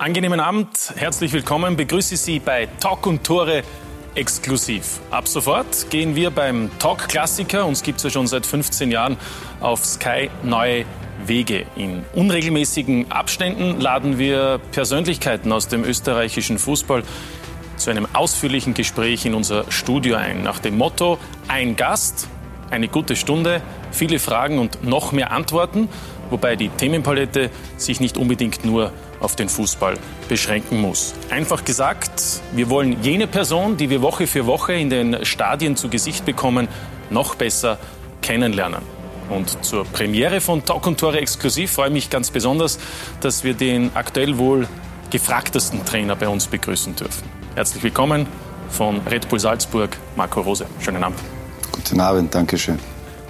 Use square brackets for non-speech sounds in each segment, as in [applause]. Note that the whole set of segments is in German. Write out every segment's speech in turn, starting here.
angenehmen Abend. Herzlich willkommen. Begrüße Sie bei Talk und Tore exklusiv. Ab sofort gehen wir beim Talk-Klassiker, uns gibt es ja schon seit 15 Jahren, auf Sky neue Wege. In unregelmäßigen Abständen laden wir Persönlichkeiten aus dem österreichischen Fußball zu einem ausführlichen Gespräch in unser Studio ein. Nach dem Motto: ein Gast, eine gute Stunde, viele Fragen und noch mehr Antworten, wobei die Themenpalette sich nicht unbedingt nur auf den Fußball beschränken muss. Einfach gesagt, wir wollen jene Person, die wir Woche für Woche in den Stadien zu Gesicht bekommen, noch besser kennenlernen. Und zur Premiere von Talk und Tore exklusiv freue ich mich ganz besonders, dass wir den aktuell wohl gefragtesten Trainer bei uns begrüßen dürfen. Herzlich willkommen von Red Bull Salzburg, Marco Rose. Schönen Abend. Guten Abend, danke schön.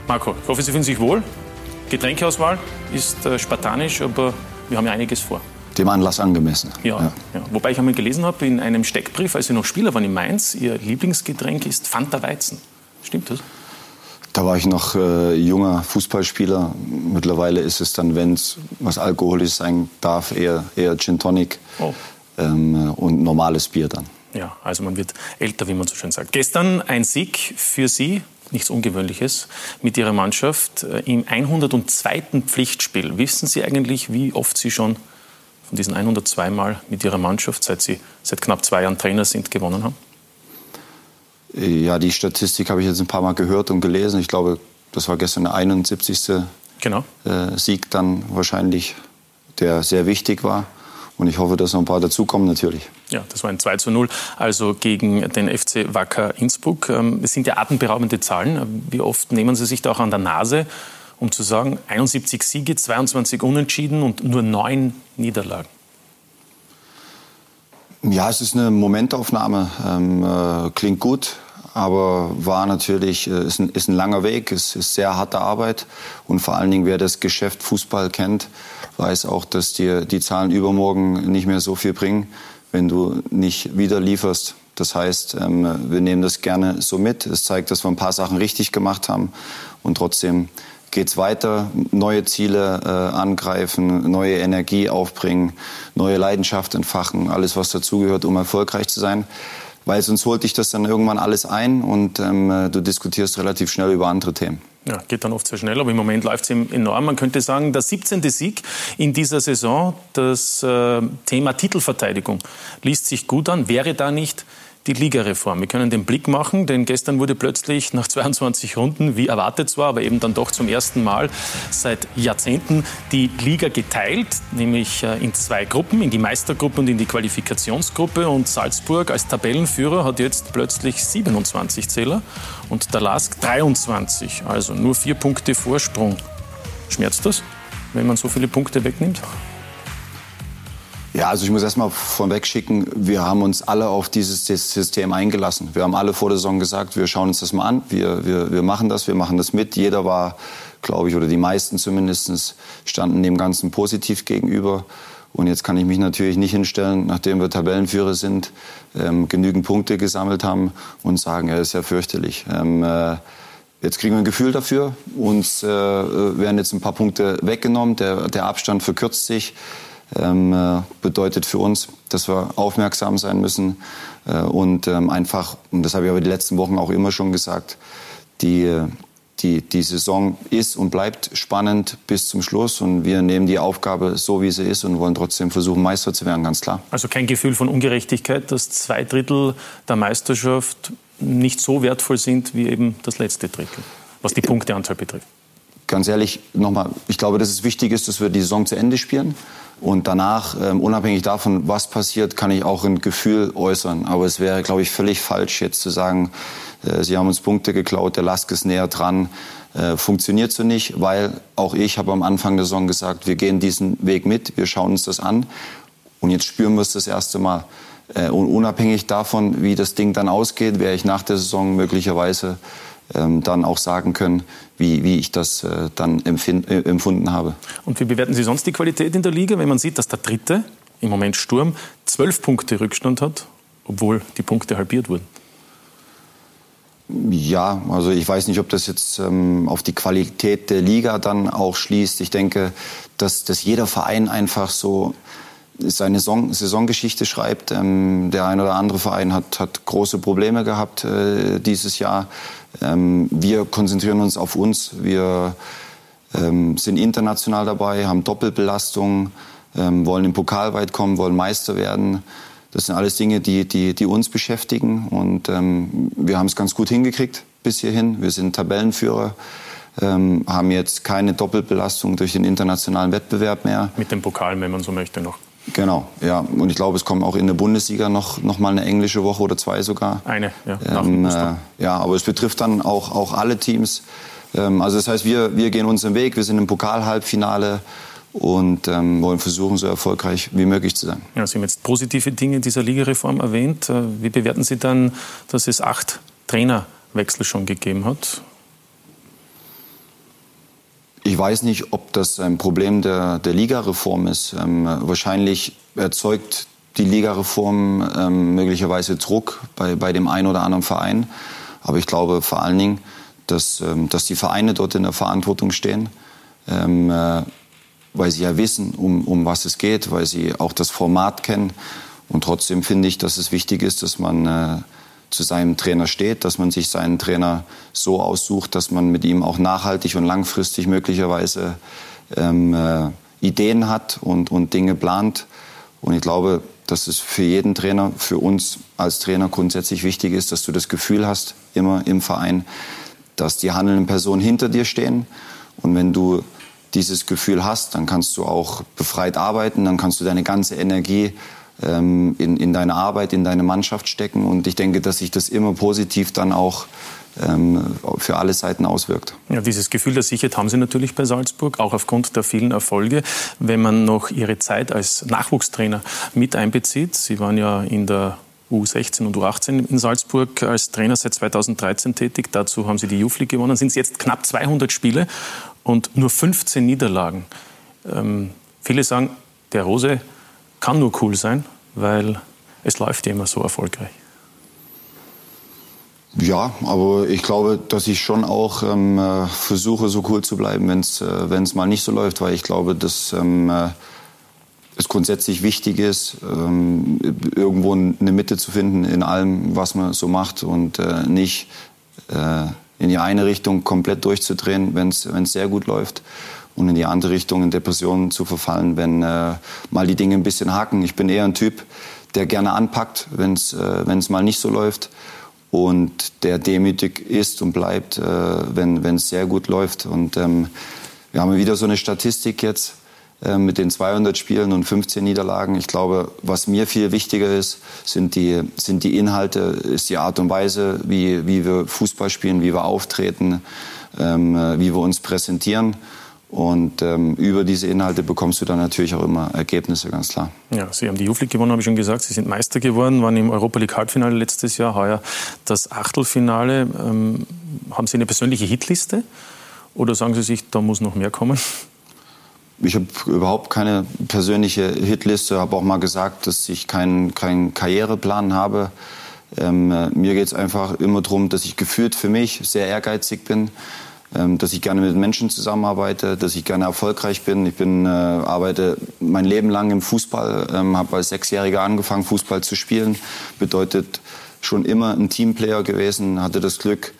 Marco, ich hoffe, Sie fühlen sich wohl. Getränkeauswahl ist äh, spartanisch, aber wir haben ja einiges vor. Dem Anlass angemessen. Ja, ja. ja. Wobei ich einmal gelesen habe in einem Steckbrief, als Sie noch Spieler waren in Mainz, Ihr Lieblingsgetränk ist Fanta Weizen. Stimmt das? Da war ich noch äh, junger Fußballspieler. Mittlerweile ist es dann, wenn es was Alkoholisch sein darf, eher, eher Gin Tonic oh. ähm, und normales Bier dann. Ja, also man wird älter, wie man so schön sagt. Gestern ein Sieg für Sie, nichts Ungewöhnliches, mit Ihrer Mannschaft äh, im 102. Pflichtspiel. Wissen Sie eigentlich, wie oft Sie schon von diesen 102 Mal mit Ihrer Mannschaft, seit Sie seit knapp zwei Jahren Trainer sind, gewonnen haben? Ja, die Statistik habe ich jetzt ein paar Mal gehört und gelesen. Ich glaube, das war gestern der 71. Genau. Äh, Sieg dann wahrscheinlich, der sehr wichtig war. Und ich hoffe, dass noch ein paar dazukommen natürlich. Ja, das war ein 2 zu 0, also gegen den FC Wacker Innsbruck. Ähm, es sind ja atemberaubende Zahlen. Wie oft nehmen Sie sich da auch an der Nase, um zu sagen, 71 Siege, 22 Unentschieden und nur neun Niederlagen? Ja, es ist eine Momentaufnahme. Ähm, äh, klingt gut, aber war natürlich, äh, ist, ein, ist ein langer Weg, es ist sehr harte Arbeit. Und vor allen Dingen, wer das Geschäft Fußball kennt, weiß auch, dass dir die Zahlen übermorgen nicht mehr so viel bringen, wenn du nicht wieder lieferst. Das heißt, ähm, wir nehmen das gerne so mit. Es zeigt, dass wir ein paar Sachen richtig gemacht haben und trotzdem geht's weiter, neue Ziele äh, angreifen, neue Energie aufbringen, neue Leidenschaft entfachen, alles was dazugehört, um erfolgreich zu sein. Weil sonst holt dich das dann irgendwann alles ein und ähm, äh, du diskutierst relativ schnell über andere Themen. Ja, geht dann oft sehr schnell, aber im Moment läuft es enorm. Man könnte sagen, der 17. Sieg in dieser Saison, das äh, Thema Titelverteidigung liest sich gut an. Wäre da nicht die Ligareform. Wir können den Blick machen, denn gestern wurde plötzlich nach 22 Runden, wie erwartet zwar, aber eben dann doch zum ersten Mal seit Jahrzehnten die Liga geteilt, nämlich äh, in zwei Gruppen, in die Meistergruppe und in die Qualifikationsgruppe. Und Salzburg als Tabellenführer hat jetzt plötzlich 27 Zähler und der LASK 23, also nur vier Punkte Vorsprung. Schmerzt das, wenn man so viele Punkte wegnimmt? Ja, also ich muss erst mal vorweg schicken, wir haben uns alle auf dieses System eingelassen. Wir haben alle vor der Saison gesagt, wir schauen uns das mal an, wir, wir, wir machen das, wir machen das mit. Jeder war, glaube ich, oder die meisten zumindest, standen dem Ganzen positiv gegenüber. Und jetzt kann ich mich natürlich nicht hinstellen, nachdem wir Tabellenführer sind, ähm, genügend Punkte gesammelt haben und sagen, er ja, ist ja fürchterlich. Ähm, äh, Jetzt kriegen wir ein Gefühl dafür. Uns äh, werden jetzt ein paar Punkte weggenommen. Der, der Abstand verkürzt sich ähm, äh, bedeutet für uns, dass wir aufmerksam sein müssen äh, und ähm, einfach, und das habe ich aber die letzten Wochen auch immer schon gesagt, die, die, die Saison ist und bleibt spannend bis zum Schluss und wir nehmen die Aufgabe so, wie sie ist und wollen trotzdem versuchen, Meister zu werden, ganz klar. Also kein Gefühl von Ungerechtigkeit, dass zwei Drittel der Meisterschaft nicht so wertvoll sind wie eben das letzte Drittel, was die Punkteanzahl betrifft? Ganz ehrlich, nochmal, ich glaube, dass es wichtig ist, dass wir die Saison zu Ende spielen. Und danach, ähm, unabhängig davon, was passiert, kann ich auch ein Gefühl äußern. Aber es wäre, glaube ich, völlig falsch, jetzt zu sagen, äh, Sie haben uns Punkte geklaut, der Lask ist näher dran. Äh, funktioniert so nicht, weil auch ich habe am Anfang der Saison gesagt, wir gehen diesen Weg mit, wir schauen uns das an. Und jetzt spüren wir es das erste Mal. Äh, und unabhängig davon, wie das Ding dann ausgeht, werde ich nach der Saison möglicherweise dann auch sagen können, wie, wie ich das äh, dann äh, empfunden habe. Und wie bewerten Sie sonst die Qualität in der Liga, wenn man sieht, dass der Dritte, im Moment Sturm, zwölf Punkte Rückstand hat, obwohl die Punkte halbiert wurden? Ja, also ich weiß nicht, ob das jetzt ähm, auf die Qualität der Liga dann auch schließt. Ich denke, dass, dass jeder Verein einfach so seine Saison, Saisongeschichte schreibt. Ähm, der ein oder andere Verein hat, hat große Probleme gehabt äh, dieses Jahr. Ähm, wir konzentrieren uns auf uns. Wir ähm, sind international dabei, haben Doppelbelastung, ähm, wollen im Pokal weit kommen, wollen Meister werden. Das sind alles Dinge, die, die, die uns beschäftigen. Und ähm, wir haben es ganz gut hingekriegt bis hierhin. Wir sind Tabellenführer ähm, haben jetzt keine Doppelbelastung durch den internationalen Wettbewerb mehr. Mit dem Pokal, wenn man so möchte, noch. Genau, ja. Und ich glaube, es kommt auch in der Bundesliga noch, noch mal eine englische Woche oder zwei sogar. Eine, ja. Ähm, äh, ja, aber es betrifft dann auch, auch alle Teams. Ähm, also das heißt, wir, wir gehen unseren Weg. Wir sind im Pokalhalbfinale und ähm, wollen versuchen, so erfolgreich wie möglich zu sein. Ja, Sie haben jetzt positive Dinge dieser Ligareform erwähnt. Äh, wie bewerten Sie dann, dass es acht Trainerwechsel schon gegeben hat? Ich weiß nicht, ob das ein Problem der, der Ligareform ist. Ähm, wahrscheinlich erzeugt die Ligareform ähm, möglicherweise Druck bei, bei dem einen oder anderen Verein. Aber ich glaube vor allen Dingen, dass, ähm, dass die Vereine dort in der Verantwortung stehen, ähm, äh, weil sie ja wissen, um, um was es geht, weil sie auch das Format kennen. Und trotzdem finde ich, dass es wichtig ist, dass man äh, zu seinem Trainer steht, dass man sich seinen Trainer so aussucht, dass man mit ihm auch nachhaltig und langfristig möglicherweise ähm, äh, Ideen hat und, und Dinge plant. Und ich glaube, dass es für jeden Trainer, für uns als Trainer grundsätzlich wichtig ist, dass du das Gefühl hast, immer im Verein, dass die handelnden Personen hinter dir stehen. Und wenn du dieses Gefühl hast, dann kannst du auch befreit arbeiten, dann kannst du deine ganze Energie ähm, in, in deine Arbeit, in deine Mannschaft stecken. Und ich denke, dass sich das immer positiv dann auch ähm, für alle Seiten auswirkt. Ja, dieses Gefühl der Sicherheit haben Sie natürlich bei Salzburg, auch aufgrund der vielen Erfolge. Wenn man noch Ihre Zeit als Nachwuchstrainer mit einbezieht, Sie waren ja in der U16 und U18 in Salzburg als Trainer seit 2013 tätig. Dazu haben Sie die League gewonnen. Sind es jetzt knapp 200 Spiele und nur 15 Niederlagen. Ähm, viele sagen, der Rose kann nur cool sein, weil es läuft immer so erfolgreich. Ja, aber ich glaube, dass ich schon auch ähm, äh, versuche, so cool zu bleiben, wenn es äh, mal nicht so läuft, weil ich glaube, dass ähm, äh, es grundsätzlich wichtig ist, ähm, irgendwo eine Mitte zu finden in allem, was man so macht und äh, nicht äh, in die eine Richtung komplett durchzudrehen, wenn es sehr gut läuft und in die andere Richtung in Depressionen zu verfallen, wenn äh, mal die Dinge ein bisschen haken. Ich bin eher ein Typ, der gerne anpackt, wenn es äh, mal nicht so läuft und der demütig ist und bleibt, äh, wenn es sehr gut läuft. Und ähm, wir haben wieder so eine Statistik jetzt äh, mit den 200 Spielen und 15 Niederlagen. Ich glaube, was mir viel wichtiger ist, sind die, sind die Inhalte, ist die Art und Weise, wie, wie wir Fußball spielen, wie wir auftreten, ähm, äh, wie wir uns präsentieren. Und ähm, über diese Inhalte bekommst du dann natürlich auch immer Ergebnisse, ganz klar. Ja, Sie haben die Youth League gewonnen, habe ich schon gesagt. Sie sind Meister geworden, waren im Europa League Halbfinale letztes Jahr, heuer das Achtelfinale. Ähm, haben Sie eine persönliche Hitliste? Oder sagen Sie sich, da muss noch mehr kommen? Ich habe überhaupt keine persönliche Hitliste, habe auch mal gesagt, dass ich keinen kein Karriereplan habe. Ähm, äh, mir geht es einfach immer darum, dass ich gefühlt für mich sehr ehrgeizig bin dass ich gerne mit Menschen zusammenarbeite, dass ich gerne erfolgreich bin. Ich bin, äh, arbeite mein Leben lang im Fußball, ähm, habe als Sechsjähriger angefangen, Fußball zu spielen. Bedeutet schon immer ein Teamplayer gewesen, hatte das Glück,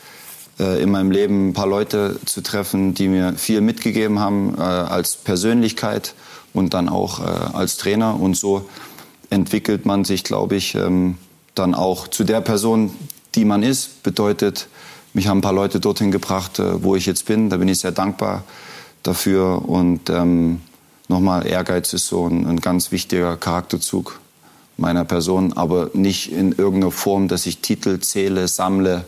äh, in meinem Leben ein paar Leute zu treffen, die mir viel mitgegeben haben äh, als Persönlichkeit und dann auch äh, als Trainer. Und so entwickelt man sich, glaube ich, ähm, dann auch zu der Person, die man ist. Bedeutet, mich haben ein paar Leute dorthin gebracht, äh, wo ich jetzt bin. Da bin ich sehr dankbar dafür. Und ähm, nochmal, Ehrgeiz ist so ein, ein, ganz wichtiger Charakterzug meiner Person, aber nicht in irgendeiner Form, dass ich Titel zähle, sammle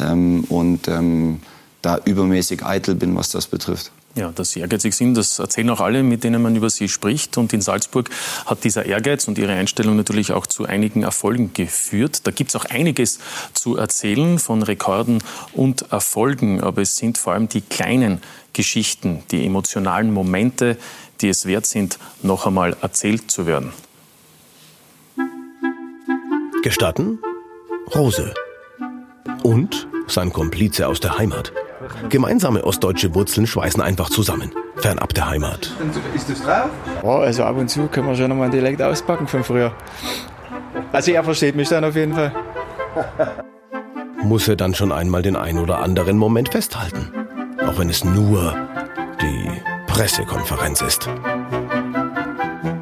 ähm, und ähm, da übermäßig eitel bin, was das betrifft. Ja, dass Sie ehrgeizig sind, das erzählen auch alle, mit denen man über Sie spricht. Und in Salzburg hat dieser Ehrgeiz und Ihre Einstellung natürlich auch zu einigen Erfolgen geführt. Da gibt es auch einiges zu erzählen von Rekorden und Erfolgen. Aber es sind vor allem die kleinen Geschichten, die emotionalen Momente, die es wert sind, noch einmal erzählt zu werden. Gestatten? Rose. Und sein Komplize aus der Heimat. Gemeinsame ostdeutsche Wurzeln schweißen einfach zusammen. fernab der Heimat. Ist das drauf? Oh, also ab und zu können wir schon nochmal einen Dialekt auspacken von früher. Also er versteht mich dann auf jeden Fall. [laughs] Muss er dann schon einmal den ein oder anderen Moment festhalten. Auch wenn es nur die Pressekonferenz ist.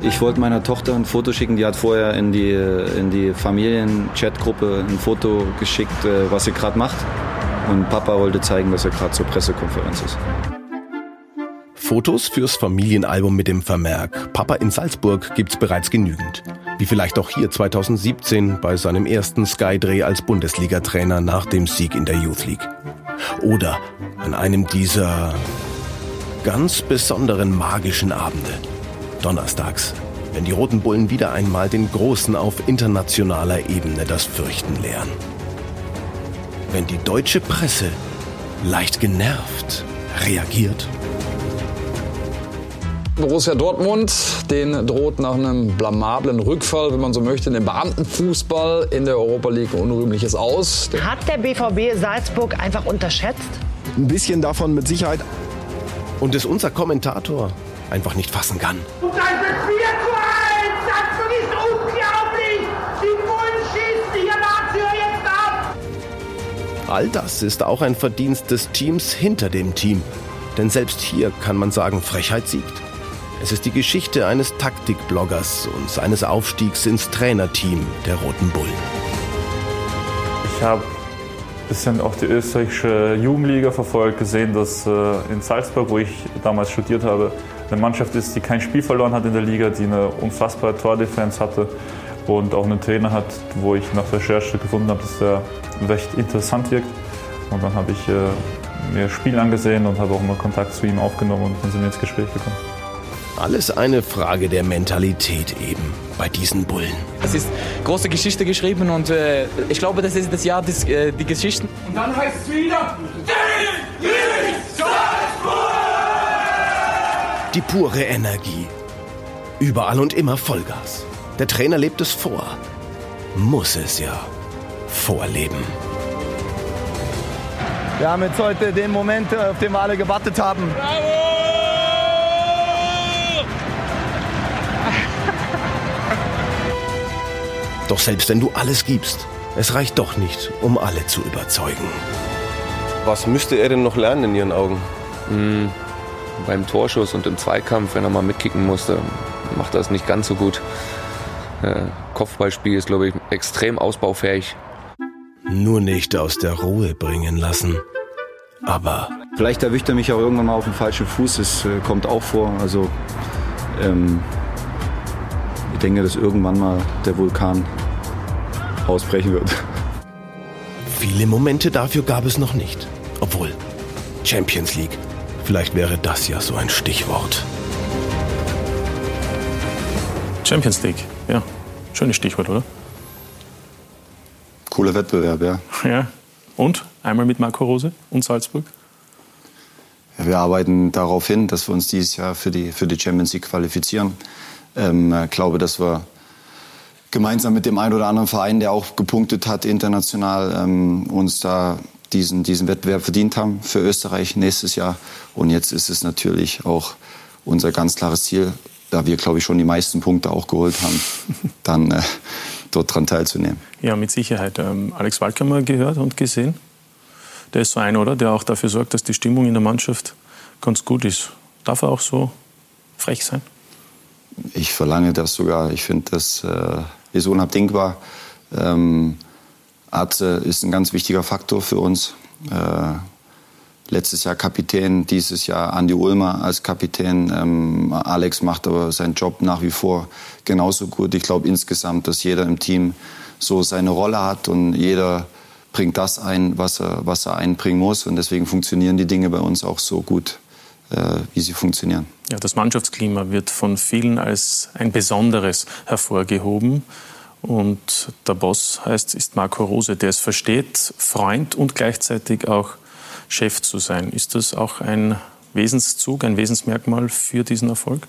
Ich wollte meiner Tochter ein Foto schicken, die hat vorher in die, in die Familien-Chat-Gruppe ein Foto geschickt, äh, was sie gerade macht. Und Papa wollte zeigen, dass er gerade zur Pressekonferenz ist. Fotos fürs Familienalbum mit dem Vermerk Papa in Salzburg gibt's bereits genügend. Wie vielleicht auch hier 2017 bei seinem ersten Skydreh als Bundesliga-Trainer nach dem Sieg in der Youth League. Oder an einem dieser ganz besonderen magischen Abende. Donnerstags, wenn die Roten Bullen wieder einmal den Großen auf internationaler Ebene das Fürchten lehren. Wenn die deutsche Presse leicht genervt reagiert. Borussia Dortmund, den droht nach einem blamablen Rückfall, wenn man so möchte, in den Beamtenfußball in der Europa League ein unrühmliches Aus. Hat der BVB Salzburg einfach unterschätzt? Ein bisschen davon mit Sicherheit. Und es unser Kommentator einfach nicht fassen kann. Und dann wird 4 zu 1! Salzburg ist unglaublich! Die Bullen schießen hier Lazio jetzt ab! All das ist auch ein Verdienst des Teams hinter dem Team. Denn selbst hier kann man sagen, Frechheit siegt. Es ist die Geschichte eines Taktikbloggers und seines Aufstiegs ins Trainerteam der Roten Bullen. Ich habe ein bisschen auch die österreichische Jugendliga verfolgt, gesehen, dass äh, in Salzburg, wo ich damals studiert habe, eine Mannschaft ist, die kein Spiel verloren hat in der Liga, die eine unfassbare Tordefense hatte und auch einen Trainer hat, wo ich nach Recherche gefunden habe, dass er recht interessant wirkt. Und dann habe ich äh, mir Spiel angesehen und habe auch mal Kontakt zu ihm aufgenommen und dann sind wir ins Gespräch gekommen. Alles eine Frage der Mentalität eben bei diesen Bullen. Es ist große Geschichte geschrieben und äh, ich glaube, das ist das Jahr des, äh, die Geschichten. Und dann heißt es wieder, Die pure Energie. Überall und immer Vollgas. Der Trainer lebt es vor. Muss es ja vorleben. Wir haben jetzt heute den Moment, auf den wir alle gewartet haben. Doch selbst wenn du alles gibst, es reicht doch nicht, um alle zu überzeugen. Was müsste er denn noch lernen in Ihren Augen? Hm, beim Torschuss und im Zweikampf, wenn er mal mitkicken musste, macht er es nicht ganz so gut. Äh, Kopfballspiel ist, glaube ich, extrem ausbaufähig. Nur nicht aus der Ruhe bringen lassen. Aber Vielleicht erwischt er mich auch irgendwann mal auf dem falschen Fuß. Das äh, kommt auch vor. Also ähm, ich denke, dass irgendwann mal der Vulkan ausbrechen wird. viele Momente dafür gab es noch nicht. Obwohl, Champions League, vielleicht wäre das ja so ein Stichwort. Champions League, ja. Schönes Stichwort, oder? Cooler Wettbewerb, ja. [laughs] Ja. Und? Einmal mit Marco Rose und Salzburg? Ja, Wir arbeiten darauf hin, dass wir uns dieses Jahr für die, für die Champions League qualifizieren. Ähm, ich glaube, dass wir gemeinsam mit dem einen oder anderen Verein, der auch gepunktet hat international, ähm, uns da diesen, diesen Wettbewerb verdient haben für Österreich nächstes Jahr. Und jetzt ist es natürlich auch unser ganz klares Ziel, da wir, glaube ich, schon die meisten Punkte auch geholt haben, [laughs] dann äh, dort dran teilzunehmen. Ja, mit Sicherheit. Ähm, Alex wir gehört und gesehen. Der ist so einer, oder? Der auch dafür sorgt, dass die Stimmung in der Mannschaft ganz gut ist. Darf er auch so frech sein? Ich verlange das sogar. Ich finde, das äh, ist unabdingbar. Ähm, Arze ist ein ganz wichtiger Faktor für uns. Äh, letztes Jahr Kapitän, dieses Jahr Andi Ulmer als Kapitän. Ähm, Alex macht aber seinen Job nach wie vor genauso gut. Ich glaube insgesamt, dass jeder im Team so seine Rolle hat und jeder bringt das ein, was er, was er einbringen muss. Und deswegen funktionieren die Dinge bei uns auch so gut, äh, wie sie funktionieren. Ja, das Mannschaftsklima wird von vielen als ein besonderes hervorgehoben. Und der Boss heißt, ist Marco Rose, der es versteht, Freund und gleichzeitig auch Chef zu sein. Ist das auch ein Wesenszug, ein Wesensmerkmal für diesen Erfolg?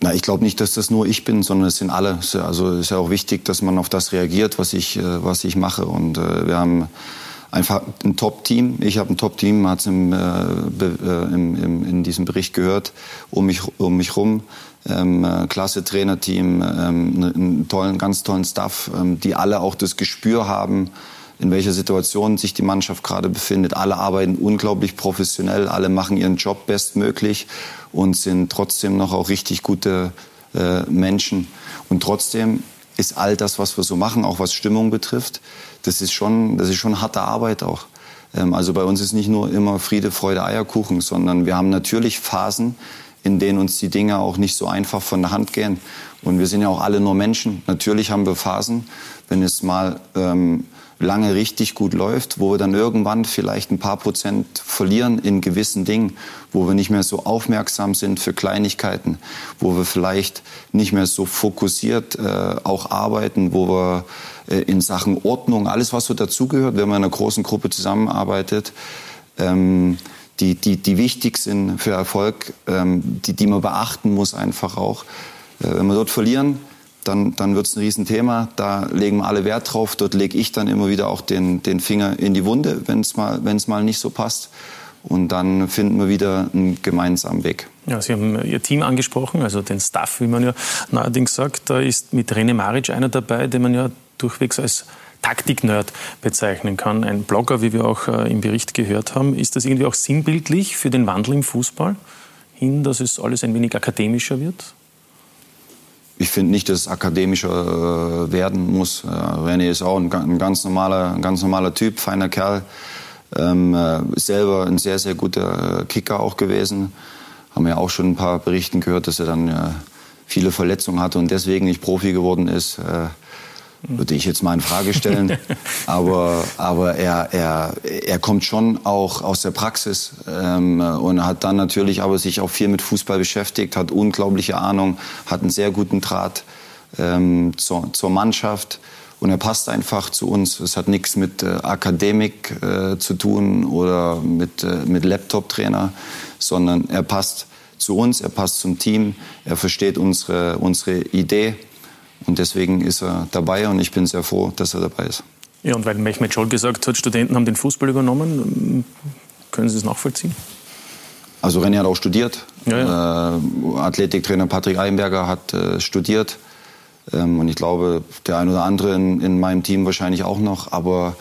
Na, ich glaube nicht, dass das nur ich bin, sondern es sind alle. Also es ist ja auch wichtig, dass man auf das reagiert, was ich, äh, was ich mache. Und äh, wir haben einfach ein Top-Team. Ich habe ein Top-Team, man hat es äh, äh, in diesem Bericht gehört, um mich, um mich rum. Ähm, äh, klasse Trainerteam, ähm, ne, einen tollen, ganz tollen Staff, ähm, die alle auch das Gespür haben, in welcher Situation sich die Mannschaft gerade befindet. Alle arbeiten unglaublich professionell, alle machen ihren Job bestmöglich und sind trotzdem noch auch richtig gute äh, Menschen. Und trotzdem ist all das, was wir so machen, auch was Stimmung betrifft, das ist schon, das ist schon harte Arbeit auch. Ähm, also bei uns ist nicht nur immer Friede, Freude, Eierkuchen, sondern wir haben natürlich Phasen, in denen uns die Dinge auch nicht so einfach von der Hand gehen. Und wir sind ja auch alle nur Menschen. Natürlich haben wir Phasen, wenn es mal ähm, lange richtig gut läuft, wo wir dann irgendwann vielleicht ein paar Prozent verlieren in gewissen Dingen, wo wir nicht mehr so aufmerksam sind für Kleinigkeiten, wo wir vielleicht nicht mehr so fokussiert äh, auch arbeiten, wo wir äh, in Sachen Ordnung, alles was so dazugehört, wenn man in einer großen Gruppe zusammenarbeitet, ähm, die, die, die wichtig sind für Erfolg, ähm, die, die man beachten muss einfach auch. Äh, wenn wir dort verlieren, dann, dann wird es ein Riesenthema. Da legen alle Wert drauf. Dort lege ich dann immer wieder auch den, den Finger in die Wunde, wenn es mal, mal nicht so passt. Und dann finden wir wieder einen gemeinsamen Weg. Ja, Sie haben Ihr Team angesprochen, also den Staff, wie man ja neuerdings sagt. Da ist mit René Maric einer dabei, den man ja durchwegs als Taktik-Nerd bezeichnen kann. Ein Blogger, wie wir auch äh, im Bericht gehört haben. Ist das irgendwie auch sinnbildlich für den Wandel im Fußball hin, dass es alles ein wenig akademischer wird? ich finde nicht, dass es akademischer äh, werden muss. Äh, René ist auch ein, ganz normaler, ein ganz normaler Typ, feiner Kerl. Ähm, äh, selber ein sehr, sehr guter Kicker auch gewesen. Haben ja auch schon ein paar Berichten gehört, dass er dann äh, viele Verletzungen hatte und deswegen nicht Profi geworden ist. Äh, würde ich jetzt mal in Frage stellen. [laughs] aber aber er, er, er kommt schon auch aus der Praxis ähm, und hat dann natürlich aber sich auch viel mit Fußball beschäftigt, hat unglaubliche Ahnung, hat einen sehr guten Draht ähm, zur, zur Mannschaft. Und er passt einfach zu uns. Es hat nichts mit äh, Akademik äh, zu tun oder mit, äh, mit Laptop-Trainer, sondern er passt zu uns, er passt zum Team, er versteht unsere, unsere Idee und deswegen ist er dabei und ich bin sehr froh, dass er dabei ist. Ja, und weil Mehmet Scholl gesagt hat, Studenten haben den Fußball übernommen, können Sie es nachvollziehen? Also René hat auch studiert. Ja, ja. Äh, Athletiktrainer Patrick Eilenberger hat äh, studiert. Ähm, und ich glaube, der ein oder andere in, in meinem Team wahrscheinlich auch noch. Aber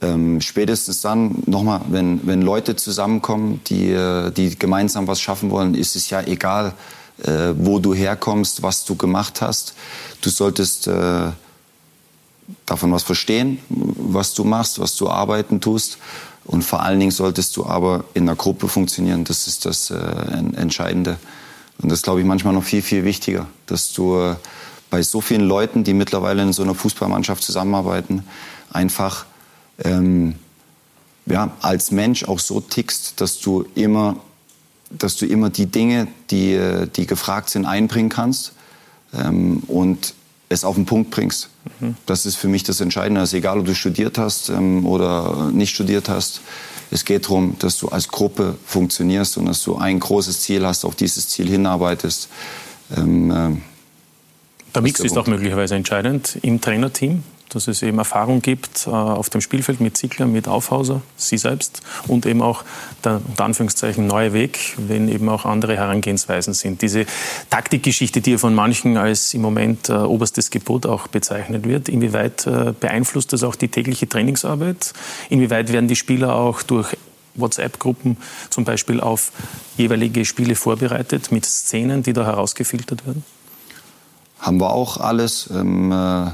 ähm, spätestens dann, nochmal, wenn, wenn Leute zusammenkommen, die, äh, die gemeinsam was schaffen wollen, ist es ja egal, äh, wo du herkommst, was du gemacht hast. Du solltest äh, davon was verstehen, was du machst, was du arbeiten tust. Und vor allen Dingen solltest du aber in einer Gruppe funktionieren. Das ist das äh, Entscheidende. Und das glaube ich manchmal noch viel, viel wichtiger, dass du äh, bei so vielen Leuten, die mittlerweile in so einer Fußballmannschaft zusammenarbeiten, einfach ähm, ja, als Mensch auch so tickst, dass du immer dass du immer die Dinge, die, die gefragt sind, einbringen kannst ähm, und es auf den Punkt bringst. Mhm. Das ist für mich das Entscheidende. Ist egal, ob du studiert hast ähm, oder nicht studiert hast. Es geht darum, dass du als Gruppe funktionierst und dass du ein großes Ziel hast, auf dieses Ziel hinarbeitest. Ähm, äh, der Mix ist auch möglicherweise entscheidend im Trainerteam dass es eben Erfahrung gibt äh, auf dem Spielfeld mit Ziegler, mit Aufhauser, Sie selbst und eben auch der unter Anführungszeichen neue Weg, wenn eben auch andere Herangehensweisen sind. Diese Taktikgeschichte, die ja von manchen als im Moment äh, oberstes Gebot auch bezeichnet wird, inwieweit äh, beeinflusst das auch die tägliche Trainingsarbeit? Inwieweit werden die Spieler auch durch WhatsApp-Gruppen zum Beispiel auf jeweilige Spiele vorbereitet mit Szenen, die da herausgefiltert werden? Haben wir auch alles. Ähm, äh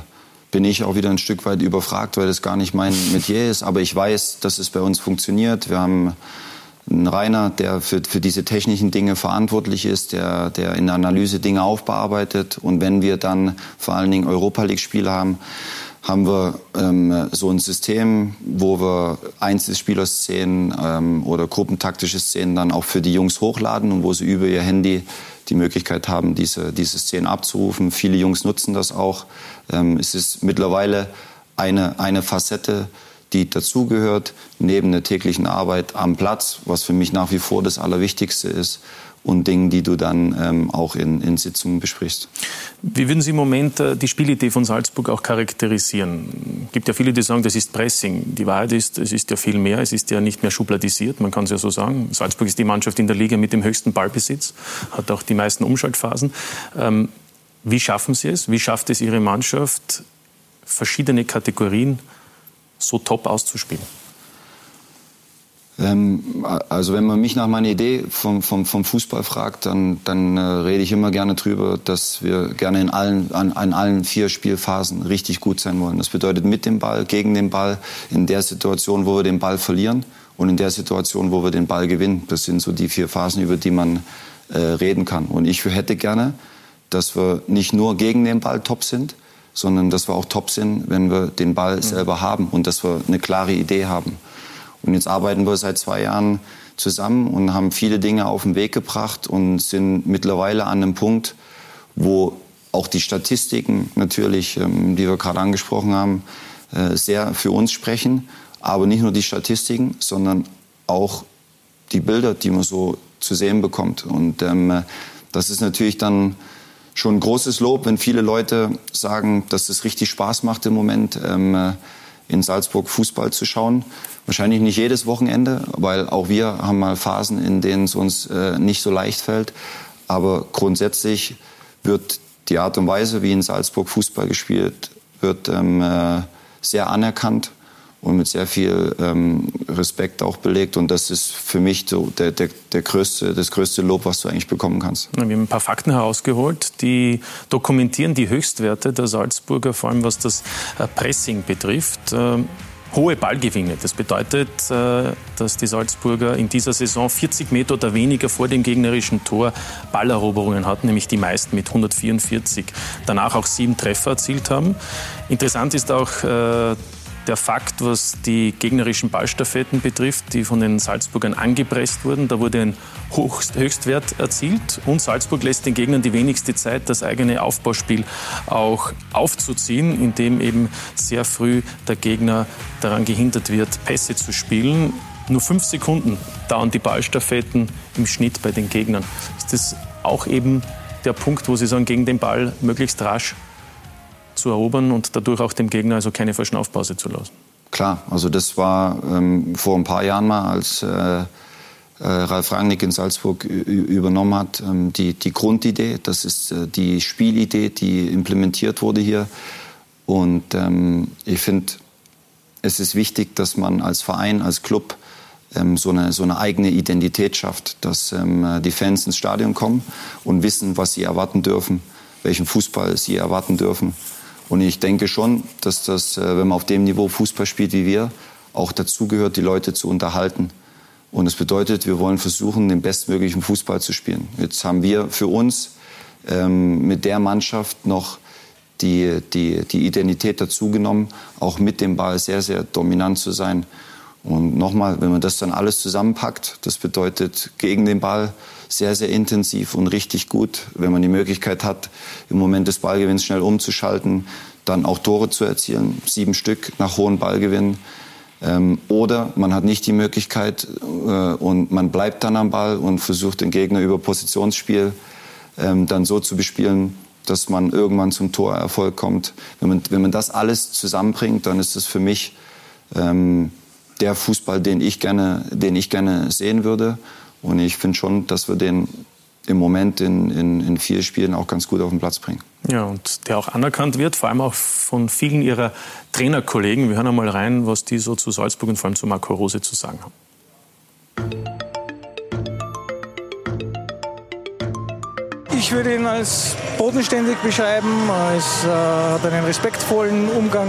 bin ich auch wieder ein Stück weit überfragt, weil das gar nicht mein Metier ist. Aber ich weiß, dass es bei uns funktioniert. Wir haben einen Rainer, der für, für diese technischen Dinge verantwortlich ist, der, der in der Analyse Dinge aufbearbeitet. Und wenn wir dann vor allen Dingen Europa League-Spiele haben, haben wir ähm, so ein System, wo wir Einzelspielerszenen ähm, oder gruppentaktische Szenen dann auch für die Jungs hochladen und wo sie über ihr Handy die Möglichkeit haben, diese, diese Szenen abzurufen. Viele Jungs nutzen das auch. Ähm, es ist mittlerweile eine, eine Facette, die dazugehört, neben der täglichen Arbeit am Platz, was für mich nach wie vor das Allerwichtigste ist. Und Dingen, die du dann ähm, auch in, in Sitzungen besprichst. Wie würden Sie im Moment äh, die Spielidee von Salzburg auch charakterisieren? Es gibt ja viele, die sagen, das ist Pressing. Die Wahrheit ist, es ist ja viel mehr. Es ist ja nicht mehr schubladisiert, man kann es ja so sagen. Salzburg ist die Mannschaft in der Liga mit dem höchsten Ballbesitz, hat auch die meisten Umschaltphasen. Ähm, wie schaffen Sie es? Wie schafft es Ihre Mannschaft, verschiedene Kategorien so top auszuspielen? Ähm, also wenn man mich nach meiner Idee vom, vom, vom Fußball fragt, dann, dann äh, rede ich immer gerne drüber, dass wir gerne in allen, an, an allen vier Spielphasen richtig gut sein wollen. Das bedeutet mit dem Ball, gegen den Ball, in der Situation, wo wir den Ball verlieren und in der Situation, wo wir den Ball gewinnen. Das sind so die vier Phasen, über die man äh, reden kann. Und ich hätte gerne, dass wir nicht nur gegen den Ball top sind, sondern dass wir auch top sind, wenn wir den Ball mhm. selber haben und dass wir eine klare Idee haben. Und jetzt arbeiten wir seit zwei Jahren zusammen und haben viele Dinge auf den Weg gebracht und sind mittlerweile an einem Punkt, wo auch die Statistiken natürlich, ähm, die wir gerade angesprochen haben, äh, sehr für uns sprechen. Aber nicht nur die Statistiken, sondern auch die Bilder, die man so zu sehen bekommt. Und ähm, das ist natürlich dann schon ein großes Lob, wenn viele Leute sagen, dass es richtig Spaß macht im Moment, ähm, in Salzburg Fußball zu schauen. Wahrscheinlich nicht jedes Wochenende, weil auch wir haben mal Phasen, in denen es uns äh, nicht so leicht fällt. Aber grundsätzlich wird die Art und Weise, wie in Salzburg Fußball gespielt wird, ähm, äh, sehr anerkannt und mit sehr viel ähm, Respekt auch belegt. Und das ist für mich so der, der, der größte, das größte Lob, was du eigentlich bekommen kannst. Wir haben ein paar Fakten herausgeholt, die dokumentieren die Höchstwerte der Salzburger, vor allem was das äh, Pressing betrifft. Ähm, hohe Ballgewinne. Das bedeutet, äh, dass die Salzburger in dieser Saison 40 Meter oder weniger vor dem gegnerischen Tor Balleroberungen hatten, nämlich die meisten mit 144. Danach auch sieben Treffer erzielt haben. Interessant ist auch äh, der Fakt, was die gegnerischen Ballstaffetten betrifft, die von den Salzburgern angepresst wurden. Da wurde ein Höchstwert erzielt und Salzburg lässt den Gegnern die wenigste Zeit, das eigene Aufbauspiel auch aufzuziehen, indem eben sehr früh der Gegner daran gehindert wird, Pässe zu spielen. Nur fünf Sekunden dauern die Ballstaffetten im Schnitt bei den Gegnern. Ist das auch eben der Punkt, wo Sie sagen, gegen den Ball möglichst rasch zu erobern und dadurch auch dem Gegner also keine Verschnaufpause zu lassen. Klar, also das war ähm, vor ein paar Jahren mal, als äh, äh, Ralf Rangnick in Salzburg übernommen hat, ähm, die, die Grundidee. Das ist äh, die Spielidee, die implementiert wurde hier. Und ähm, ich finde, es ist wichtig, dass man als Verein, als Club ähm, so, eine, so eine eigene Identität schafft, dass ähm, die Fans ins Stadion kommen und wissen, was sie erwarten dürfen, welchen Fußball sie erwarten dürfen. Und ich denke schon, dass das, äh, wenn man auf dem Niveau Fußball spielt wie wir, auch dazugehört, die Leute zu unterhalten. Und das bedeutet, wir wollen versuchen, den bestmöglichen Fußball zu spielen. Jetzt haben wir für uns ähm, mit der Mannschaft noch die, die, die Identität dazugenommen, auch mit dem Ball sehr, sehr dominant zu sein. Und nochmal, wenn man das dann alles zusammenpackt, das bedeutet gegen den Ball sehr, sehr intensiv und richtig gut, wenn man die Möglichkeit hat, im Moment des Ballgewinns schnell umzuschalten, dann auch Tore zu erzielen, sieben Stück nach hohen Ballgewinn. Ähm, oder man hat nicht die Möglichkeit äh, und man bleibt dann am Ball und versucht den Gegner über Positionsspiel ähm, dann so zu bespielen, dass man irgendwann zum Torerfolg kommt. Wenn man, wenn man das alles zusammenbringt, dann ist das für mich ähm, der Fußball, den ich gerne, den ich gerne sehen würde. Und ich finde schon, dass wir den im Moment in, in, in vier Spielen auch ganz gut auf den Platz bringen. Ja, und der auch anerkannt wird, vor allem auch von vielen ihrer Trainerkollegen. Wir hören einmal rein, was die so zu Salzburg und vor allem zu Marco Rose zu sagen haben. Ich würde ihn als bodenständig beschreiben, als äh, hat einen respektvollen Umgang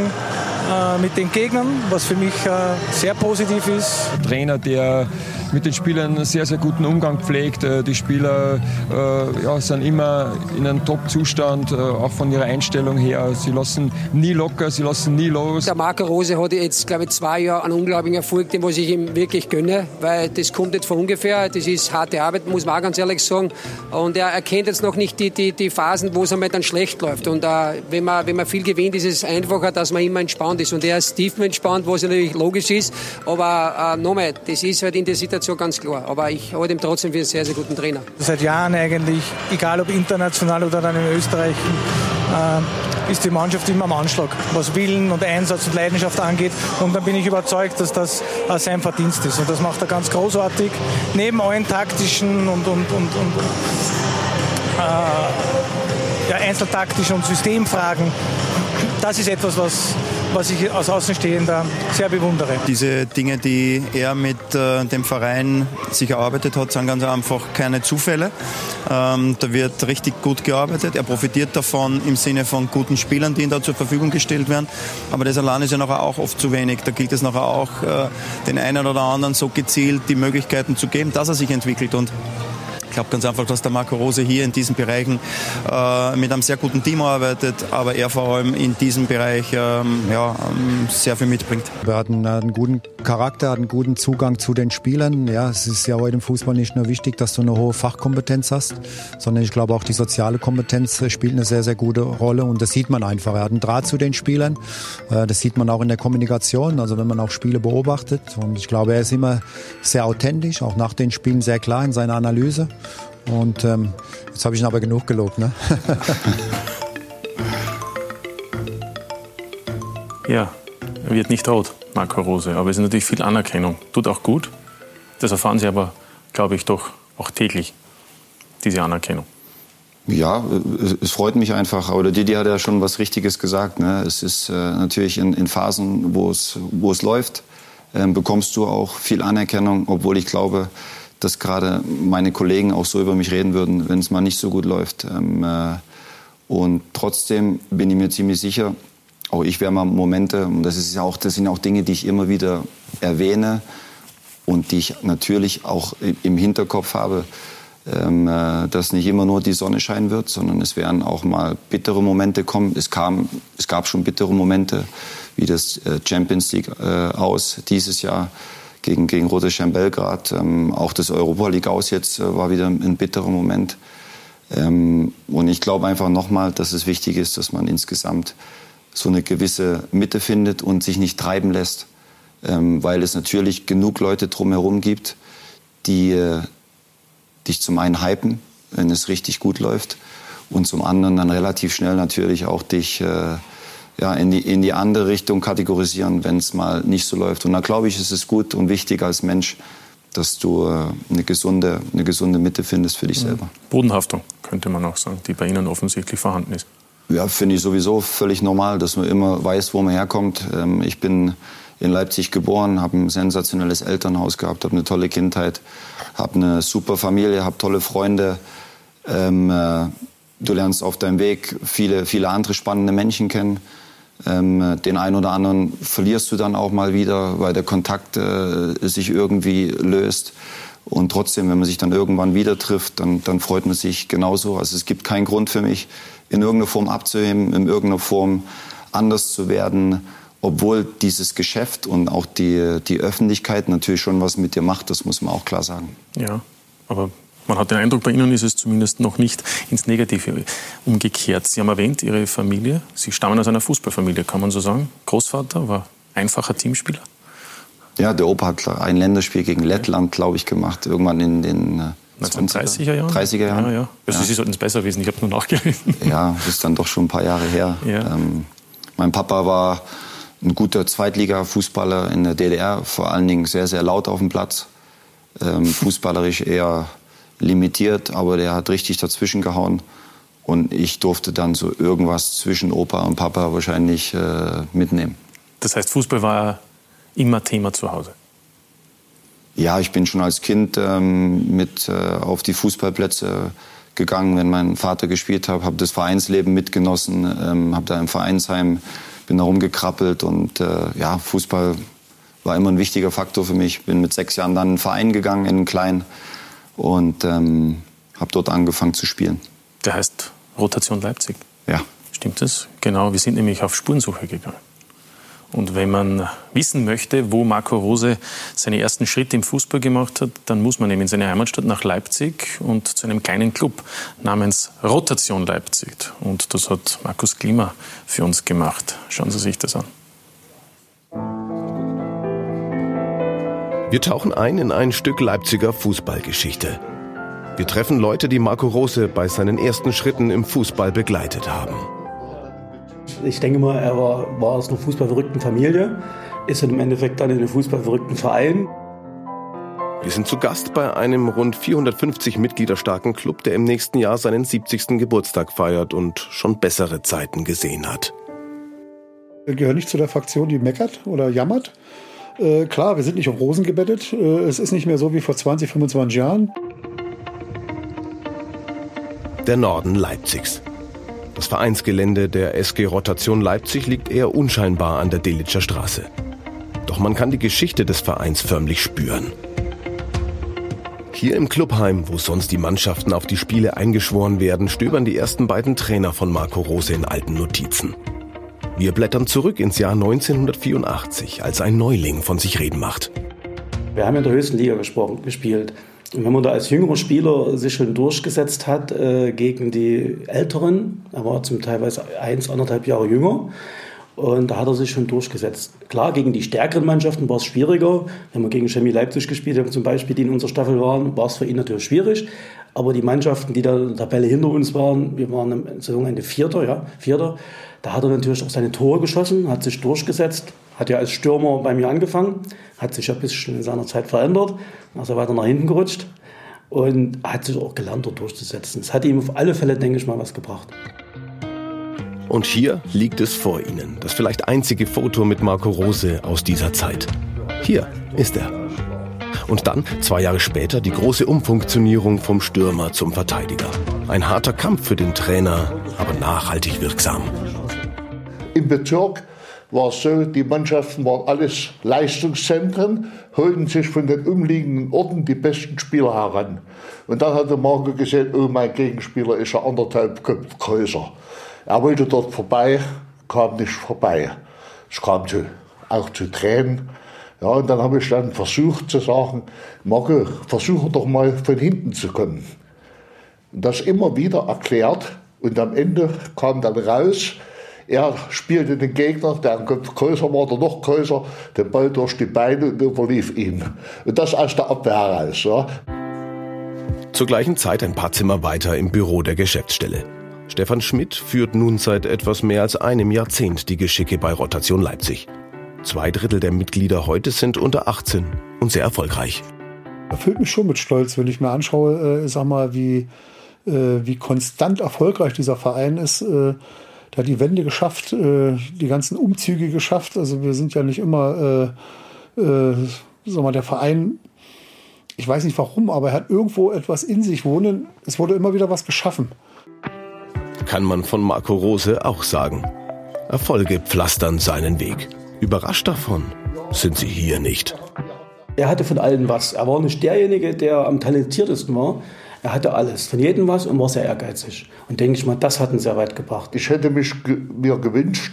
mit den Gegnern, was für mich äh, sehr positiv ist. Trainer, der mit den Spielern einen sehr, sehr guten Umgang pflegt. Äh, die Spieler äh, ja, sind immer in einem Top-Zustand, äh, auch von ihrer Einstellung her. Sie lassen nie locker, sie lassen nie los. Der Marco Rose hat jetzt, glaube ich, zwei Jahre einen unglaublichen Erfolg, den was ich ihm wirklich gönne, weil das kommt jetzt von ungefähr. Das ist harte Arbeit, muss man auch ganz ehrlich sagen. Und er erkennt jetzt noch nicht die, die, die Phasen, wo es einmal dann schlecht läuft. Und äh, wenn, man, wenn man viel gewinnt, ist es einfacher, dass man immer entspannt ist. Und er ist tief entspannt, was natürlich logisch ist. Aber äh, nochmal, das ist halt in der Situation ganz klar. Aber ich halte ihn trotzdem für einen sehr, sehr guten Trainer. Seit Jahren eigentlich, egal ob international oder dann in Österreich, äh, ist die Mannschaft immer am Anschlag, was Willen und Einsatz und Leidenschaft angeht. Und dann bin ich überzeugt, dass das äh, sein Verdienst ist. Und das macht er ganz großartig. Neben allen taktischen und, und, und, und äh, ja, einzeltaktischen und Systemfragen. Das ist etwas, was, was ich als Außenstehender sehr bewundere. Diese Dinge, die er mit äh, dem Verein sich erarbeitet hat, sind ganz einfach keine Zufälle. Ähm, da wird richtig gut gearbeitet. Er profitiert davon im Sinne von guten Spielern, die ihm da zur Verfügung gestellt werden. Aber das allein ist ja nachher auch oft zu wenig. Da gilt es nachher auch, äh, den einen oder anderen so gezielt die Möglichkeiten zu geben, dass er sich entwickelt. Und glaube ganz einfach, dass der Marco Rose hier in diesen Bereichen äh, mit einem sehr guten Team arbeitet, aber er vor allem in diesem Bereich ähm, ja, ähm, sehr viel mitbringt. Er hat einen, einen, guten Charakter, hat einen guten Zugang zu den Spielern. Ja, es ist ja heute im Fußball nicht nur wichtig, dass du eine hohe Fachkompetenz hast, sondern ich glaube auch die soziale Kompetenz spielt eine sehr, sehr gute Rolle und das sieht man einfach. Er hat einen Draht zu den Spielern, äh, das sieht man auch in der Kommunikation, also wenn man auch Spiele beobachtet und ich glaube, er ist immer sehr authentisch, auch nach den Spielen sehr klar in seiner Analyse. Und ähm, jetzt habe ich ihn aber genug gelobt, ne? [laughs] ja, er wird nicht rot, Marco Rose. Aber es ist natürlich viel Anerkennung. Tut auch gut. Das erfahren Sie aber, glaube ich, doch auch täglich, diese Anerkennung. Ja, es freut mich einfach. Oder Didi hat ja schon was Richtiges gesagt. Ne? Es ist äh, natürlich in, in, Phasen, wo es, wo es läuft, äh, bekommst du auch viel Anerkennung, obwohl ich glaube, dass gerade meine Kollegen auch so über mich reden würden, wenn es mal nicht so gut läuft. Ähm, äh, und trotzdem bin ich mir ziemlich sicher, auch ich werde mal Momente, und das, ist ja auch, das sind auch Dinge, die ich immer wieder erwähne und die ich natürlich auch im Hinterkopf habe, ähm, äh, dass nicht immer nur die Sonne scheinen wird, sondern es werden auch mal bittere Momente kommen. Es, kam, es gab schon bittere Momente, wie das äh, Champions League aus dieses Jahr gegen, gegen Rote Belgrad. Ähm, auch das Europa League aus jetzt äh, war wieder ein bitterer Moment. Ähm, und ich glaube einfach nochmal, dass es wichtig ist, dass man insgesamt so eine gewisse Mitte findet und sich nicht treiben lässt. Ähm, weil es natürlich genug Leute drumherum gibt, die äh, dich zum einen hypen, wenn es richtig gut läuft, und zum anderen dann relativ schnell natürlich auch dich äh, ja, in, die, in die andere Richtung kategorisieren, wenn es mal nicht so läuft. Und da glaube ich, ist es gut und wichtig als Mensch, dass du äh, eine, gesunde, eine gesunde Mitte findest für dich selber. Bodenhaftung könnte man auch sagen, die bei Ihnen offensichtlich vorhanden ist. Ja, finde ich sowieso völlig normal, dass man immer weiß, wo man herkommt. Ähm, ich bin in Leipzig geboren, habe ein sensationelles Elternhaus gehabt, habe eine tolle Kindheit, habe eine super Familie, habe tolle Freunde. Ähm, äh, du lernst auf deinem Weg viele, viele andere spannende Menschen kennen. Ähm, den einen oder anderen verlierst du dann auch mal wieder, weil der Kontakt äh, sich irgendwie löst. Und trotzdem, wenn man sich dann irgendwann wieder trifft, dann, dann freut man sich genauso. Also es gibt keinen Grund für mich, in irgendeiner Form abzuheben, in irgendeiner Form anders zu werden, obwohl dieses Geschäft und auch die, die Öffentlichkeit natürlich schon was mit dir macht, das muss man auch klar sagen. Ja, aber man hat den Eindruck, bei Ihnen ist es zumindest noch nicht ins Negative umgekehrt. Sie haben erwähnt, Ihre Familie, Sie stammen aus einer Fußballfamilie, kann man so sagen. Großvater war einfacher Teamspieler? Ja, der Opa hat ein Länderspiel gegen Lettland, glaube ich, gemacht, irgendwann in den 1930er äh, Jahren? 30er Jahren. Ja, ja. Also ja. Sie sollten es besser wissen, ich habe nur nachgelesen. Ja, das ist dann doch schon ein paar Jahre her. Ja. Ähm, mein Papa war ein guter Zweitliga-Fußballer in der DDR, vor allen Dingen sehr, sehr laut auf dem Platz. Ähm, fußballerisch eher limitiert, aber der hat richtig dazwischen gehauen. Und ich durfte dann so irgendwas zwischen Opa und Papa wahrscheinlich äh, mitnehmen. Das heißt, Fußball war immer Thema zu Hause? Ja, ich bin schon als Kind ähm, mit äh, auf die Fußballplätze gegangen, wenn mein Vater gespielt hat, habe das Vereinsleben mitgenossen, ähm, habe da im Vereinsheim, bin da rumgekrabbelt und äh, ja, Fußball war immer ein wichtiger Faktor für mich. Bin mit sechs Jahren dann in einen Verein gegangen, in einen kleinen und ähm, habe dort angefangen zu spielen. Der heißt Rotation Leipzig. Ja. Stimmt das? Genau, wir sind nämlich auf Spurensuche gegangen. Und wenn man wissen möchte, wo Marco Rose seine ersten Schritte im Fußball gemacht hat, dann muss man eben in seine Heimatstadt nach Leipzig und zu einem kleinen Club namens Rotation Leipzig. Und das hat Markus Klima für uns gemacht. Schauen Sie sich das an. Wir tauchen ein in ein Stück Leipziger Fußballgeschichte. Wir treffen Leute, die Marco Rose bei seinen ersten Schritten im Fußball begleitet haben. Ich denke mal, er war, war aus einer fußballverrückten Familie, ist dann im Endeffekt dann in einem fußballverrückten Verein. Wir sind zu Gast bei einem rund 450 Mitglieder starken Club, der im nächsten Jahr seinen 70. Geburtstag feiert und schon bessere Zeiten gesehen hat. Wir gehören nicht zu der Fraktion, die meckert oder jammert. Äh, klar, wir sind nicht auf Rosen gebettet. Äh, es ist nicht mehr so wie vor 20, 25 Jahren. Der Norden Leipzigs. Das Vereinsgelände der SG Rotation Leipzig liegt eher unscheinbar an der Delitscher Straße. Doch man kann die Geschichte des Vereins förmlich spüren. Hier im Clubheim, wo sonst die Mannschaften auf die Spiele eingeschworen werden, stöbern die ersten beiden Trainer von Marco Rose in alten Notizen. Wir blättern zurück ins Jahr 1984, als ein Neuling von sich reden macht. Wir haben in der höchsten Liga gesprochen, gespielt. Und wenn man da als jüngerer Spieler sich schon durchgesetzt hat äh, gegen die Älteren, er war zum teilweise eins, anderthalb Jahre jünger, und da hat er sich schon durchgesetzt. Klar, gegen die stärkeren Mannschaften war es schwieriger. Wenn wir gegen Chemie Leipzig gespielt haben, zum Beispiel, die in unserer Staffel waren, war es für ihn natürlich schwierig. Aber die Mannschaften, die da in der Tabelle hinter uns waren, wir waren am Saisonende Vierter, ja, Vierter, da hat er natürlich auch seine Tore geschossen, hat sich durchgesetzt, hat ja als Stürmer bei mir angefangen, hat sich ja ein bisschen in seiner Zeit verändert, also weiter nach hinten gerutscht und hat sich auch gelernt, dort durchzusetzen. Es hat ihm auf alle Fälle, denke ich mal, was gebracht. Und hier liegt es vor Ihnen, das vielleicht einzige Foto mit Marco Rose aus dieser Zeit. Hier ist er. Und dann, zwei Jahre später, die große Umfunktionierung vom Stürmer zum Verteidiger. Ein harter Kampf für den Trainer, aber nachhaltig wirksam. Im Bezirk war es so, die Mannschaften waren alles Leistungszentren, holten sich von den umliegenden Orten die besten Spieler heran. Und dann hatte Marco gesehen, oh, mein Gegenspieler ist ja anderthalb Köpfe größer. Er wollte dort vorbei, kam nicht vorbei. Es kam zu, auch zu Tränen. Ja, und dann habe ich dann versucht zu sagen, Marco, versuche doch mal von hinten zu kommen. Und das immer wieder erklärt und am Ende kam dann raus, er spielte den Gegner, der größer war oder noch größer, den Ball durch die Beine und überlief ihn. Und das aus der Abwehr heraus. Ja. Zur gleichen Zeit ein paar Zimmer weiter im Büro der Geschäftsstelle. Stefan Schmidt führt nun seit etwas mehr als einem Jahrzehnt die Geschicke bei Rotation Leipzig. Zwei Drittel der Mitglieder heute sind unter 18 und sehr erfolgreich. Erfüllt mich schon mit Stolz, wenn ich mir anschaue, äh, sag mal, wie, äh, wie konstant erfolgreich dieser Verein ist. Äh, hat die Wende geschafft, äh, die ganzen Umzüge geschafft. Also wir sind ja nicht immer, äh, äh, sag mal, der Verein, ich weiß nicht warum, aber er hat irgendwo etwas in sich wohnen. Es wurde immer wieder was geschaffen. Kann man von Marco Rose auch sagen. Erfolge pflastern seinen Weg. Überrascht davon sind sie hier nicht. Er hatte von allen was. Er war nicht derjenige, der am talentiertesten war. Er hatte alles, von jedem was und war sehr ehrgeizig. Und denke ich mal, das hat ihn sehr weit gebracht. Ich hätte mich mir gewünscht,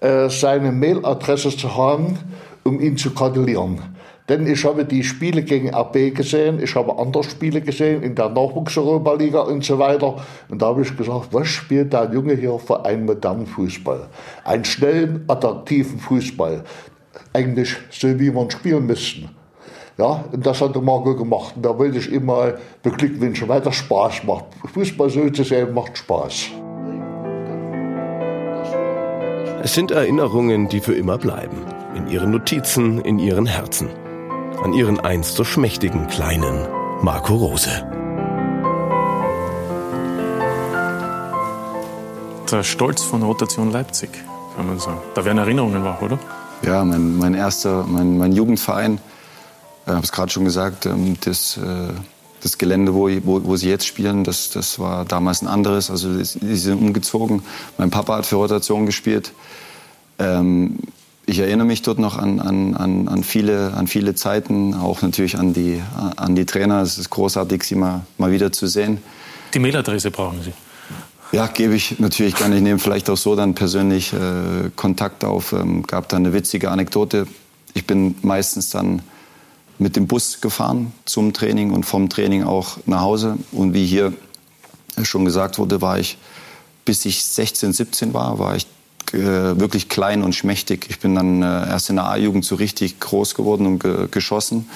äh, seine Mailadresse zu haben, um ihn zu gratulieren. Denn ich habe die Spiele gegen RB gesehen, ich habe andere Spiele gesehen in der Nachwuchs-Europa-Liga und so weiter. Und da habe ich gesagt, was spielt der Junge hier für einen modernen Fußball? Einen schnellen, attraktiven Fußball. Eigentlich so, wie man spielen müssten. Ja, und das hat der Marco gemacht. Und da wollte ich immer beglückwünschen, weil das Spaß macht. Fußball so zu sehen macht Spaß. Es sind Erinnerungen, die für immer bleiben. In ihren Notizen, in ihren Herzen. An ihren einst so schmächtigen kleinen Marco Rose. Der Stolz von Rotation Leipzig, kann man sagen. Da werden Erinnerungen wach, oder? Ja, mein, mein erster, mein, mein Jugendverein ich habe es gerade schon gesagt, ähm, das, äh, das Gelände, wo, wo, wo, sie jetzt spielen, das, das war damals ein anderes. Also sie sind umgezogen. Mein Papa hat für Rotation gespielt. Ähm, ich erinnere mich dort noch an, an, an, viele, an viele Zeiten, auch natürlich an die, an die Trainer. Es ist großartig, sie mal, mal wieder zu sehen. Die Mailadresse brauchen Sie. Ja, gebe ich natürlich gerne. Ich nehme vielleicht auch so dann persönlich äh, Kontakt auf. Ähm, gab da eine witzige Anekdote. Ich bin meistens dann mit dem Bus gefahren zum Training und vom Training auch nach Hause. Und wie hier schon gesagt wurde, war ich, bis ich 16, 17 war, war ich äh, wirklich klein und schmächtig. Ich bin dann äh, erst in der A-Jugend so richtig groß geworden und ge geschossen.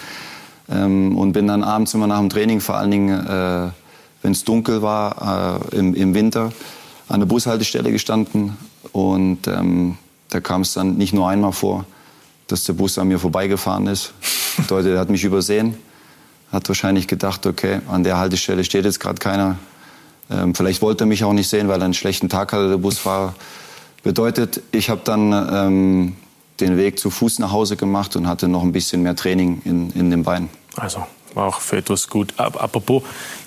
Ähm, und bin dann abends immer nach dem Training, vor allen Dingen, äh, wenn es dunkel war, äh, im, im, Winter, an der Bushaltestelle gestanden. Und ähm, da kam es dann nicht nur einmal vor, dass der Bus an mir vorbeigefahren ist. Bedeutet, er hat mich übersehen, hat wahrscheinlich gedacht, okay, an der Haltestelle steht jetzt gerade keiner. Ähm, vielleicht wollte er mich auch nicht sehen, weil er einen schlechten Tag hatte, der Busfahrer. Bedeutet, ich habe dann ähm, den Weg zu Fuß nach Hause gemacht und hatte noch ein bisschen mehr Training in, in den Beinen. Also war auch für etwas gut. Apropos,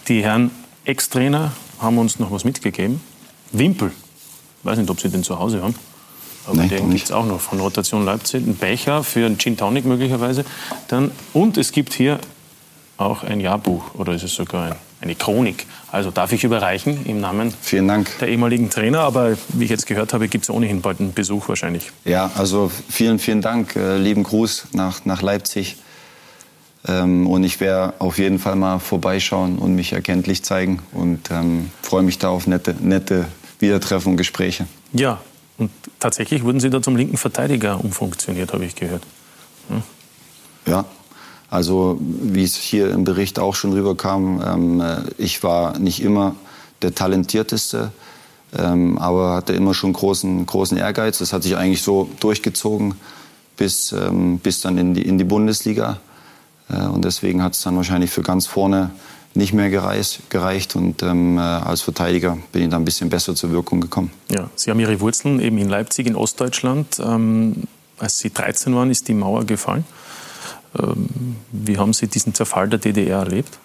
die Herren Ex-Trainer haben uns noch was mitgegeben. Wimpel. Ich weiß nicht, ob Sie den zu Hause haben. Aber Nein, den gibt es auch noch von Rotation Leipzig. Ein Becher für einen Gin Tonic möglicherweise. Dann, und es gibt hier auch ein Jahrbuch oder ist es sogar ein, eine Chronik. Also darf ich überreichen im Namen Vielen Dank. der ehemaligen Trainer. Aber wie ich jetzt gehört habe, gibt es ohnehin bald einen Besuch wahrscheinlich. Ja, also vielen, vielen Dank. Äh, lieben Gruß nach, nach Leipzig. Ähm, und ich werde auf jeden Fall mal vorbeischauen und mich erkenntlich zeigen. Und ähm, freue mich da auf nette, nette Wiedertreffen und Gespräche. Ja, und tatsächlich wurden Sie da zum linken Verteidiger umfunktioniert, habe ich gehört. Hm? Ja, also wie es hier im Bericht auch schon rüberkam, ähm, äh, ich war nicht immer der talentierteste, ähm, aber hatte immer schon großen, großen Ehrgeiz. Das hat sich eigentlich so durchgezogen bis, ähm, bis dann in die, in die Bundesliga. Äh, und deswegen hat es dann wahrscheinlich für ganz vorne nicht mehr gereicht, gereicht und ähm, äh, als Verteidiger bin ich dann ein bisschen besser zur Wirkung gekommen. Ja, Sie haben Ihre Wurzeln eben in Leipzig, in Ostdeutschland. Ähm, als Sie 13 waren, ist die Mauer gefallen. Ähm, wie haben Sie diesen Zerfall der DDR erlebt?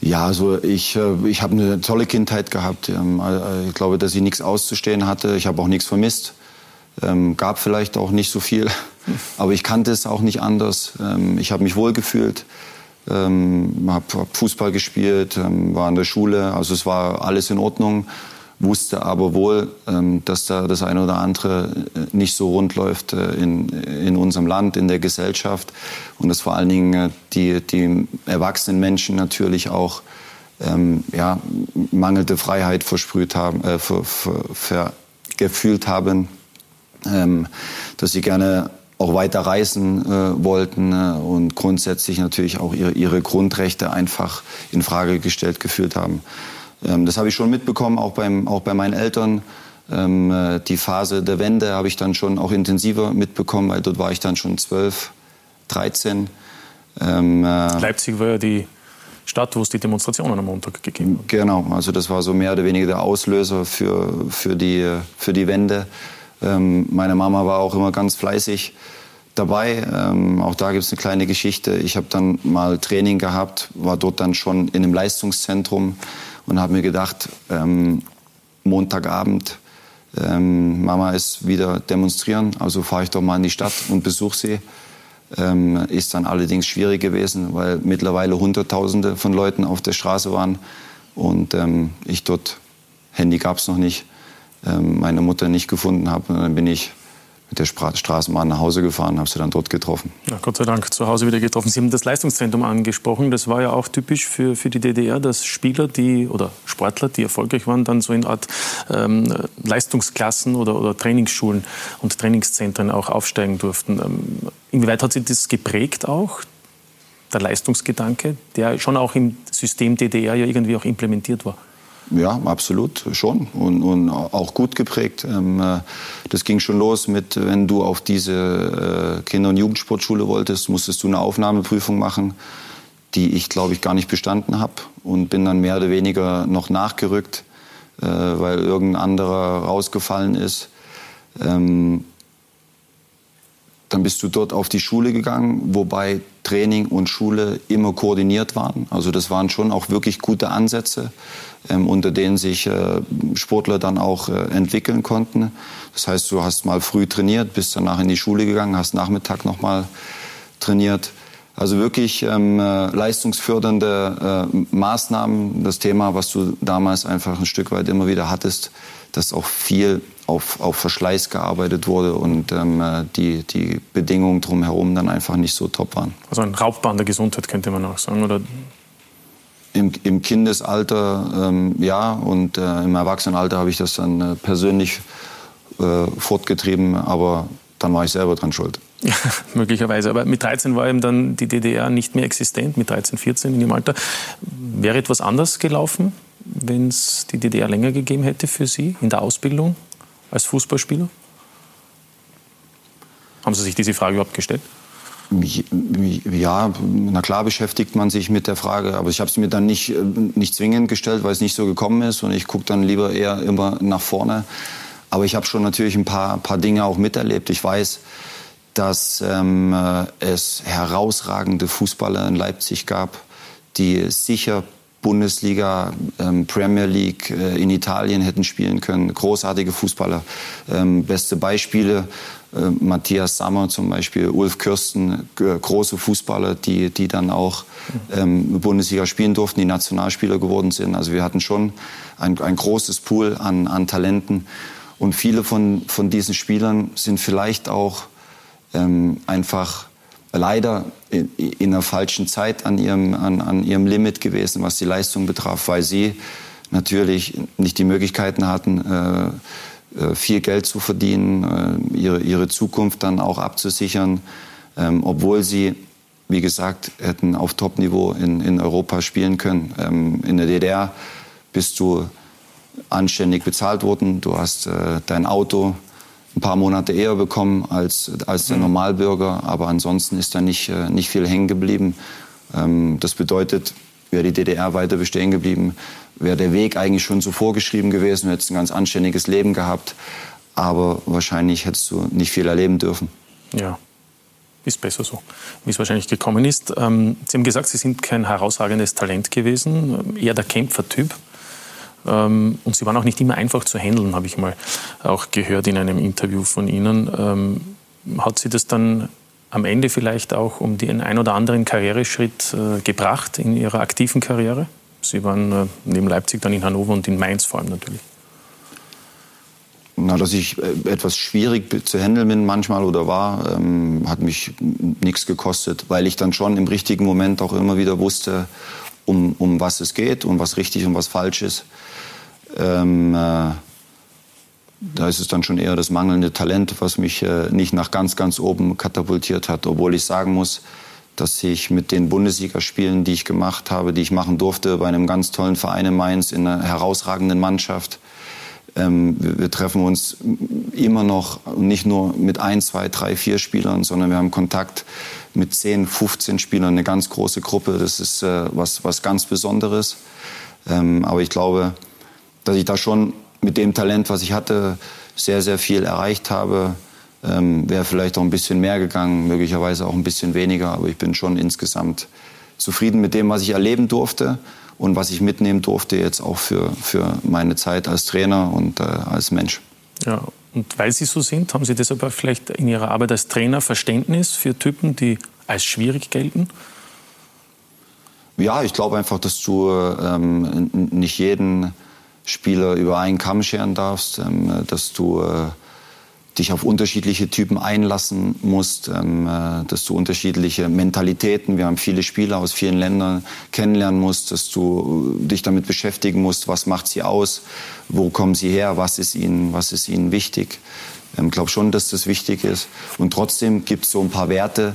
Ja, also ich, äh, ich habe eine tolle Kindheit gehabt. Ähm, äh, ich glaube, dass ich nichts auszustehen hatte. Ich habe auch nichts vermisst. Ähm, gab vielleicht auch nicht so viel, [laughs] aber ich kannte es auch nicht anders. Ich habe mich wohlgefühlt, habe Fußball gespielt, war in der Schule. Also es war alles in Ordnung wusste aber wohl, ähm, dass da das eine oder andere äh, nicht so rund läuft äh, in, in unserem Land, in der Gesellschaft und dass vor allen Dingen äh, die, die erwachsenen Menschen natürlich auch ähm, ja, mangelnde Freiheit versprüht haben, äh, ver, ver, ver, gefühlt haben, ähm, dass sie gerne auch weiter reisen äh, wollten äh, und grundsätzlich natürlich auch ihre, ihre Grundrechte einfach in Frage gestellt gefühlt haben. Ähm, das habe ich schon mitbekommen, auch, beim, auch bei meinen Eltern. Ähm, äh, die Phase der Wende habe ich dann schon auch intensiver mitbekommen, weil dort war ich dann schon 12, 13. Ähm, äh, Leipzig war ja die Stadt, wo es die Demonstrationen am Montag gegeben hat. Genau, also das war so mehr oder weniger der Auslöser für, für, die, für die Wende. Ähm, meine Mama war auch immer ganz fleißig dabei. Ähm, auch da gibt es eine kleine Geschichte. Ich habe dann mal Training gehabt, war dort dann schon in einem Leistungszentrum und habe mir gedacht, ähm, Montagabend, ähm, Mama ist wieder demonstrieren, also fahre ich doch mal in die Stadt und besuche sie. Ähm, ist dann allerdings schwierig gewesen, weil mittlerweile Hunderttausende von Leuten auf der Straße waren und ähm, ich dort, Handy gab es noch nicht, meine Mutter nicht gefunden habe. Und dann bin ich mit der Straßenbahn nach Hause gefahren, habe sie dann dort getroffen. Ja, Gott sei Dank zu Hause wieder getroffen. Sie haben das Leistungszentrum angesprochen. Das war ja auch typisch für, für die DDR, dass Spieler, die oder Sportler, die erfolgreich waren, dann so in Art ähm, Leistungsklassen oder, oder Trainingsschulen und Trainingszentren auch aufsteigen durften. Ähm, inwieweit hat Sie das geprägt auch? Der Leistungsgedanke, der schon auch im System DDR ja irgendwie auch implementiert war. Ja, absolut schon und, und auch gut geprägt. Ähm, äh, das ging schon los mit, wenn du auf diese äh, Kinder- und Jugendsportschule wolltest, musstest du eine Aufnahmeprüfung machen, die ich, glaube ich, gar nicht bestanden habe und bin dann mehr oder weniger noch nachgerückt, äh, weil irgendein anderer rausgefallen ist. Ähm, dann bist du dort auf die Schule gegangen, wobei Training und Schule immer koordiniert waren. Also das waren schon auch wirklich gute Ansätze, unter denen sich äh, Sportler dann auch äh, entwickeln konnten. Das heißt, du hast mal früh trainiert, bist danach in die Schule gegangen, hast Nachmittag noch mal trainiert. Also wirklich ähm, äh, leistungsfördernde äh, Maßnahmen. Das Thema, was du damals einfach ein Stück weit immer wieder hattest, dass auch viel auf, auf Verschleiß gearbeitet wurde und ähm, äh, die, die Bedingungen drumherum dann einfach nicht so top waren. Also ein Raubbahn der Gesundheit könnte man auch sagen, oder? Im, im Kindesalter ähm, ja und äh, im Erwachsenenalter habe ich das dann äh, persönlich äh, fortgetrieben, aber dann war ich selber dran schuld. [laughs] Ja, möglicherweise. Aber mit 13 war eben dann die DDR nicht mehr existent, mit 13, 14 in dem Alter. Wäre etwas anders gelaufen, wenn es die DDR länger gegeben hätte für Sie in der Ausbildung als Fußballspieler? Haben Sie sich diese Frage überhaupt gestellt? Ja, na klar beschäftigt man sich mit der Frage, aber ich habe es mir dann nicht, nicht zwingend gestellt, weil es nicht so gekommen ist und ich gucke dann lieber eher immer nach vorne. Aber ich habe schon natürlich ein paar, paar Dinge auch miterlebt. Ich weiß, dass ähm, äh, es herausragende Fußballer in Leipzig gab, die sicher Bundesliga, ähm, Premier League äh, in Italien hätten spielen können. Großartige Fußballer. Ähm, beste Beispiele, äh, Matthias Sammer zum Beispiel, Ulf Kürsten, äh, große Fußballer, die, die dann auch ähm, Bundesliga spielen durften, die Nationalspieler geworden sind. Also wir hatten schon ein, ein großes Pool an, an Talenten. Und viele von, von diesen Spielern sind vielleicht auch ähm, einfach leider in, in der falschen Zeit an ihrem, an, an ihrem Limit gewesen, was die Leistung betraf, weil sie natürlich nicht die Möglichkeiten hatten, äh, äh viel Geld zu verdienen, äh, ihre, ihre Zukunft dann auch abzusichern, ähm, obwohl sie, wie gesagt, hätten auf Top-Niveau in, in Europa spielen können. Ähm, in der DDR bist du anständig bezahlt worden. Du hast dein Auto ein paar Monate eher bekommen als, als der mhm. Normalbürger, aber ansonsten ist da nicht, äh, nicht viel hängen geblieben. Ähm, das bedeutet, wäre die DDR weiter bestehen geblieben, wäre der Weg eigentlich schon so vorgeschrieben gewesen, du hättest ein ganz anständiges Leben gehabt, aber wahrscheinlich hättest du nicht viel erleben dürfen. Ja, ist besser so, wie es wahrscheinlich gekommen ist. Ähm, Sie haben gesagt, Sie sind kein herausragendes Talent gewesen, eher der Kämpfertyp. Ähm, und sie waren auch nicht immer einfach zu handeln, habe ich mal auch gehört in einem Interview von Ihnen. Ähm, hat Sie das dann am Ende vielleicht auch um den ein oder anderen Karriereschritt äh, gebracht in Ihrer aktiven Karriere? Sie waren äh, neben Leipzig dann in Hannover und in Mainz vor allem natürlich. Na, dass ich äh, etwas schwierig zu handeln bin manchmal oder war, ähm, hat mich nichts gekostet, weil ich dann schon im richtigen Moment auch immer wieder wusste, um, um was es geht und was richtig und was falsch ist. Ähm, äh, da ist es dann schon eher das mangelnde Talent, was mich äh, nicht nach ganz, ganz oben katapultiert hat. Obwohl ich sagen muss, dass ich mit den Bundesligaspielen, die ich gemacht habe, die ich machen durfte, bei einem ganz tollen Verein in Mainz, in einer herausragenden Mannschaft, ähm, wir, wir, treffen uns immer noch nicht nur mit ein, zwei, drei, vier Spielern, sondern wir haben Kontakt mit 10, 15 Spielern, eine ganz große Gruppe. Das ist äh, was, was ganz Besonderes. Ähm, aber ich glaube, dass ich da schon mit dem Talent, was ich hatte, sehr, sehr viel erreicht habe. Ähm, Wäre vielleicht auch ein bisschen mehr gegangen, möglicherweise auch ein bisschen weniger, aber ich bin schon insgesamt zufrieden mit dem, was ich erleben durfte und was ich mitnehmen durfte jetzt auch für, für meine Zeit als Trainer und äh, als Mensch. Ja, und weil Sie so sind, haben Sie deshalb vielleicht in Ihrer Arbeit als Trainer Verständnis für Typen, die als schwierig gelten? Ja, ich glaube einfach, dass du ähm, nicht jeden Spieler über einen Kamm scheren darfst, ähm, dass du äh, dich auf unterschiedliche Typen einlassen musst, ähm, äh, dass du unterschiedliche Mentalitäten, wir haben viele Spieler aus vielen Ländern, kennenlernen musst, dass du dich damit beschäftigen musst, was macht sie aus, wo kommen sie her, was ist ihnen, was ist ihnen wichtig. Ich ähm, glaube schon, dass das wichtig ist. Und trotzdem gibt es so ein paar Werte,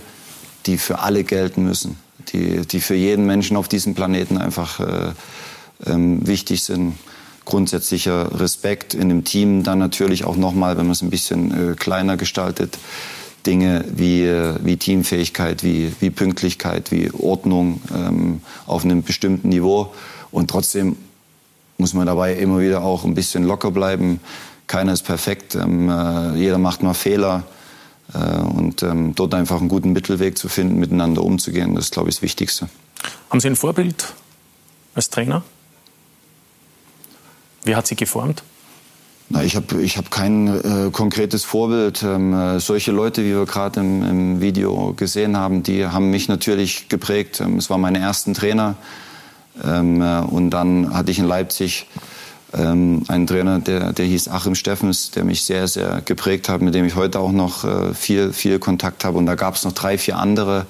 die für alle gelten müssen, die, die für jeden Menschen auf diesem Planeten einfach äh, wichtig sind grundsätzlicher Respekt in dem Team. Dann natürlich auch nochmal, wenn man es ein bisschen äh, kleiner gestaltet, Dinge wie, äh, wie Teamfähigkeit, wie, wie Pünktlichkeit, wie Ordnung ähm, auf einem bestimmten Niveau. Und trotzdem muss man dabei immer wieder auch ein bisschen locker bleiben. Keiner ist perfekt, ähm, äh, jeder macht mal Fehler. Äh, und ähm, dort einfach einen guten Mittelweg zu finden, miteinander umzugehen, das ist, glaube ich, das Wichtigste. Haben Sie ein Vorbild als Trainer? Wer hat Sie geformt? Na, ich habe ich hab kein äh, konkretes Vorbild. Ähm, äh, solche Leute, wie wir gerade im, im, Video gesehen haben, die haben mich natürlich geprägt. Ähm, es waren meine ersten Trainer. Ähm, äh, und dann hatte ich in Leipzig ähm, einen Trainer, der, der hieß Achim Steffens, der mich sehr, sehr geprägt hat, mit dem ich heute auch noch äh, viel, viel Kontakt habe. Und da gab es noch drei, vier andere.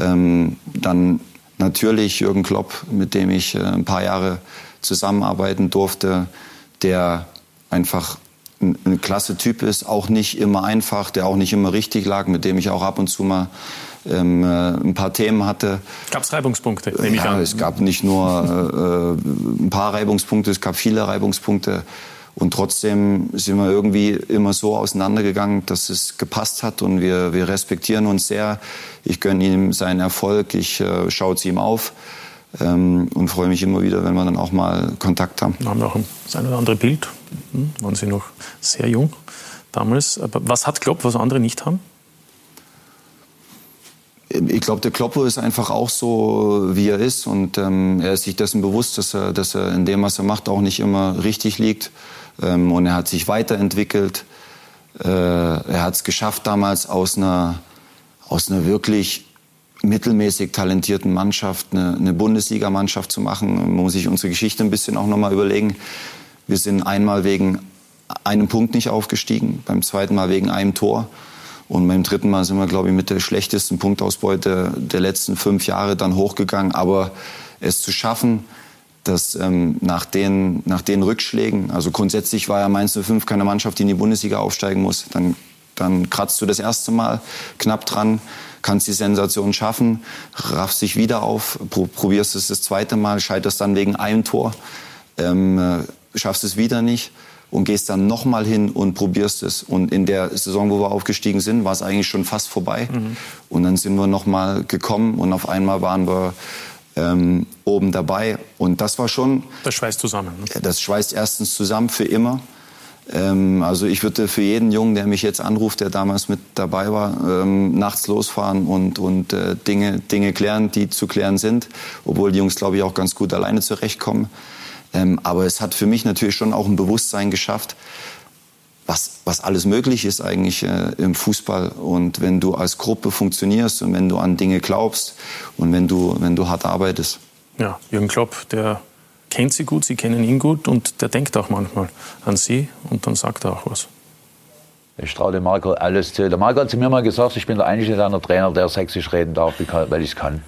Ähm, dann natürlich Jürgen Klopp, mit dem ich äh, ein paar Jahre zusammenarbeiten durfte, der einfach ein, ein klasse Typ ist, auch nicht immer einfach, der auch nicht immer richtig lag, mit dem ich auch ab und zu mal ähm, äh, ein paar Themen hatte. Gab es Reibungspunkte, nehme ja, ich an. Es gab nicht nur äh, äh, ein paar Reibungspunkte, es gab viele Reibungspunkte. Und trotzdem sind wir irgendwie immer so auseinandergegangen, dass es gepasst hat und wir, wir respektieren uns sehr. Ich gönne ihm seinen Erfolg, ich äh, schaue zu ihm auf ähm, und freue mich immer wieder, wenn wir dann auch mal Kontakt haben. Wir haben auch das eine oder andere Bild, hm, waren Sie noch sehr jung damals. Aber was hat Klopp, was andere nicht haben? Ich glaube, der Kloppo ist einfach auch so, wie er ist. Und ähm, er ist sich dessen bewusst, dass er, dass er in dem, was er macht, auch nicht immer richtig liegt. Ähm, und er hat sich weiterentwickelt. Äh, er hat es geschafft, damals aus einer, aus einer wirklich mittelmäßig talentierten Mannschaft eine, eine Bundesligamannschaft zu machen. Man muss sich unsere Geschichte ein bisschen auch nochmal überlegen. Wir sind einmal wegen einem Punkt nicht aufgestiegen, beim zweiten Mal wegen einem Tor. Und beim dritten Mal sind wir, glaube ich, mit der schlechtesten Punktausbeute der letzten fünf Jahre dann hochgegangen. Aber es zu schaffen, dass ähm, nach, den, nach den Rückschlägen, also grundsätzlich war ja Mainz 05 keine Mannschaft, die in die Bundesliga aufsteigen muss, dann, dann kratzt du das erste Mal knapp dran, kannst die Sensation schaffen, raffst dich wieder auf, probierst es das zweite Mal, scheiterst dann wegen einem Tor, ähm, äh, schaffst es wieder nicht und gehst dann nochmal hin und probierst es. Und in der Saison, wo wir aufgestiegen sind, war es eigentlich schon fast vorbei. Mhm. Und dann sind wir nochmal gekommen und auf einmal waren wir ähm, oben dabei. Und das war schon... Das schweißt zusammen. Ne? Das schweißt erstens zusammen für immer. Ähm, also ich würde für jeden Jungen, der mich jetzt anruft, der damals mit dabei war, ähm, nachts losfahren und, und äh, Dinge, Dinge klären, die zu klären sind. Obwohl die Jungs, glaube ich, auch ganz gut alleine zurechtkommen. Ähm, aber es hat für mich natürlich schon auch ein Bewusstsein geschafft, was, was alles möglich ist eigentlich äh, im Fußball. Und wenn du als Gruppe funktionierst und wenn du an Dinge glaubst und wenn du, wenn du hart arbeitest. Ja, Jürgen Klopp, der kennt Sie gut, Sie kennen ihn gut und der denkt auch manchmal an Sie und dann sagt er auch was. Ich traue dem Marco alles zu. Der Marco hat zu mir mal gesagt, ich bin der einzige seiner Trainer, der sächsisch reden darf, weil ich es kann.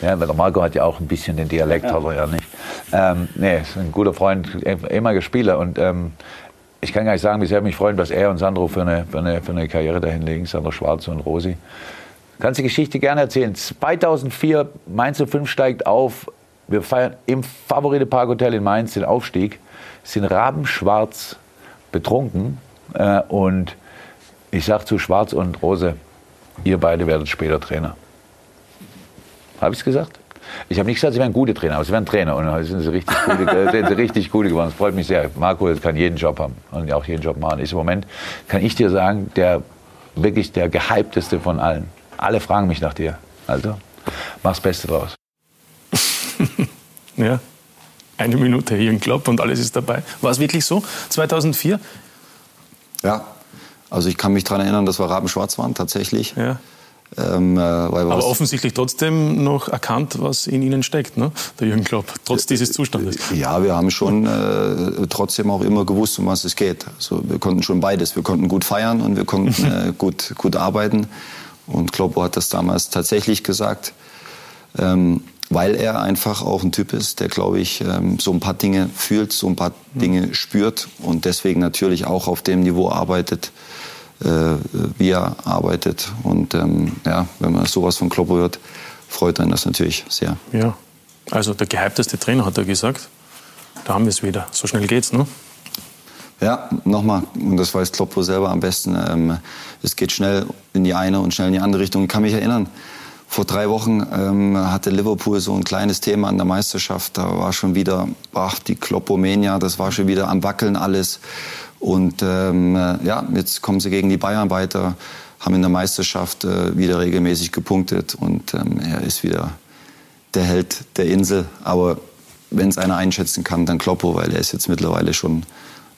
Ja, weil der Marco hat ja auch ein bisschen den Dialekt, ja. hat er ja nicht. Ähm, nee, ist ein guter Freund, ehemaliger Spieler. Und ähm, ich kann gar nicht sagen, wie sehr mich freuen, was er und Sandro für eine, für eine, für eine Karriere dahin legen, Sandro Schwarz und Rosi. Kannst die Geschichte gerne erzählen. 2004, Mainz 05 steigt auf. Wir feiern im Favorite Park Hotel in Mainz den Aufstieg, sind rabenschwarz betrunken äh, und ich sage zu Schwarz und Rose, ihr beide werdet später Trainer. Habe ich es gesagt? Ich habe nicht gesagt, sie wären gute Trainer, aber sie wären Trainer und heute sind sie richtig gute, [laughs] sind sie richtig gute geworden. Das freut mich sehr. Marco kann jeden Job haben und auch jeden Job machen. Ist im Moment, kann ich dir sagen, der wirklich der gehypteste von allen. Alle fragen mich nach dir. Also, mach's Beste draus. Ja, eine Minute hier im Club und alles ist dabei. War es wirklich so? 2004? Ja, also ich kann mich daran erinnern, dass wir rabenschwarz waren, tatsächlich. Ja. Ähm, äh, Aber offensichtlich trotzdem noch erkannt, was in ihnen steckt, ne? der Jürgen Klopp, trotz dieses Zustandes. Ja, wir haben schon äh, trotzdem auch immer gewusst, um was es geht. Also wir konnten schon beides. Wir konnten gut feiern und wir konnten [laughs] äh, gut, gut arbeiten. Und Kloppo hat das damals tatsächlich gesagt, ähm, weil er einfach auch ein Typ ist, der, glaube ich, ähm, so ein paar Dinge fühlt, so ein paar Dinge spürt und deswegen natürlich auch auf dem Niveau arbeitet, äh, wie er arbeitet. Und ähm, ja, wenn man sowas von Kloppo hört, freut einen das natürlich sehr. Ja, also der gehypteste Trainer hat er gesagt. Da haben wir es wieder. So schnell geht's, ne? Ja, nochmal, und das weiß Kloppo selber am besten. Ähm, es geht schnell in die eine und schnell in die andere Richtung. Ich kann mich erinnern, vor drei Wochen ähm, hatte Liverpool so ein kleines Thema an der Meisterschaft. Da war schon wieder, ach, die Kloppomania, das war schon wieder am Wackeln alles. Und ähm, ja, jetzt kommen sie gegen die Bayern weiter, haben in der Meisterschaft äh, wieder regelmäßig gepunktet und ähm, er ist wieder der Held der Insel. Aber wenn es einer einschätzen kann, dann Kloppo, weil er ist jetzt mittlerweile schon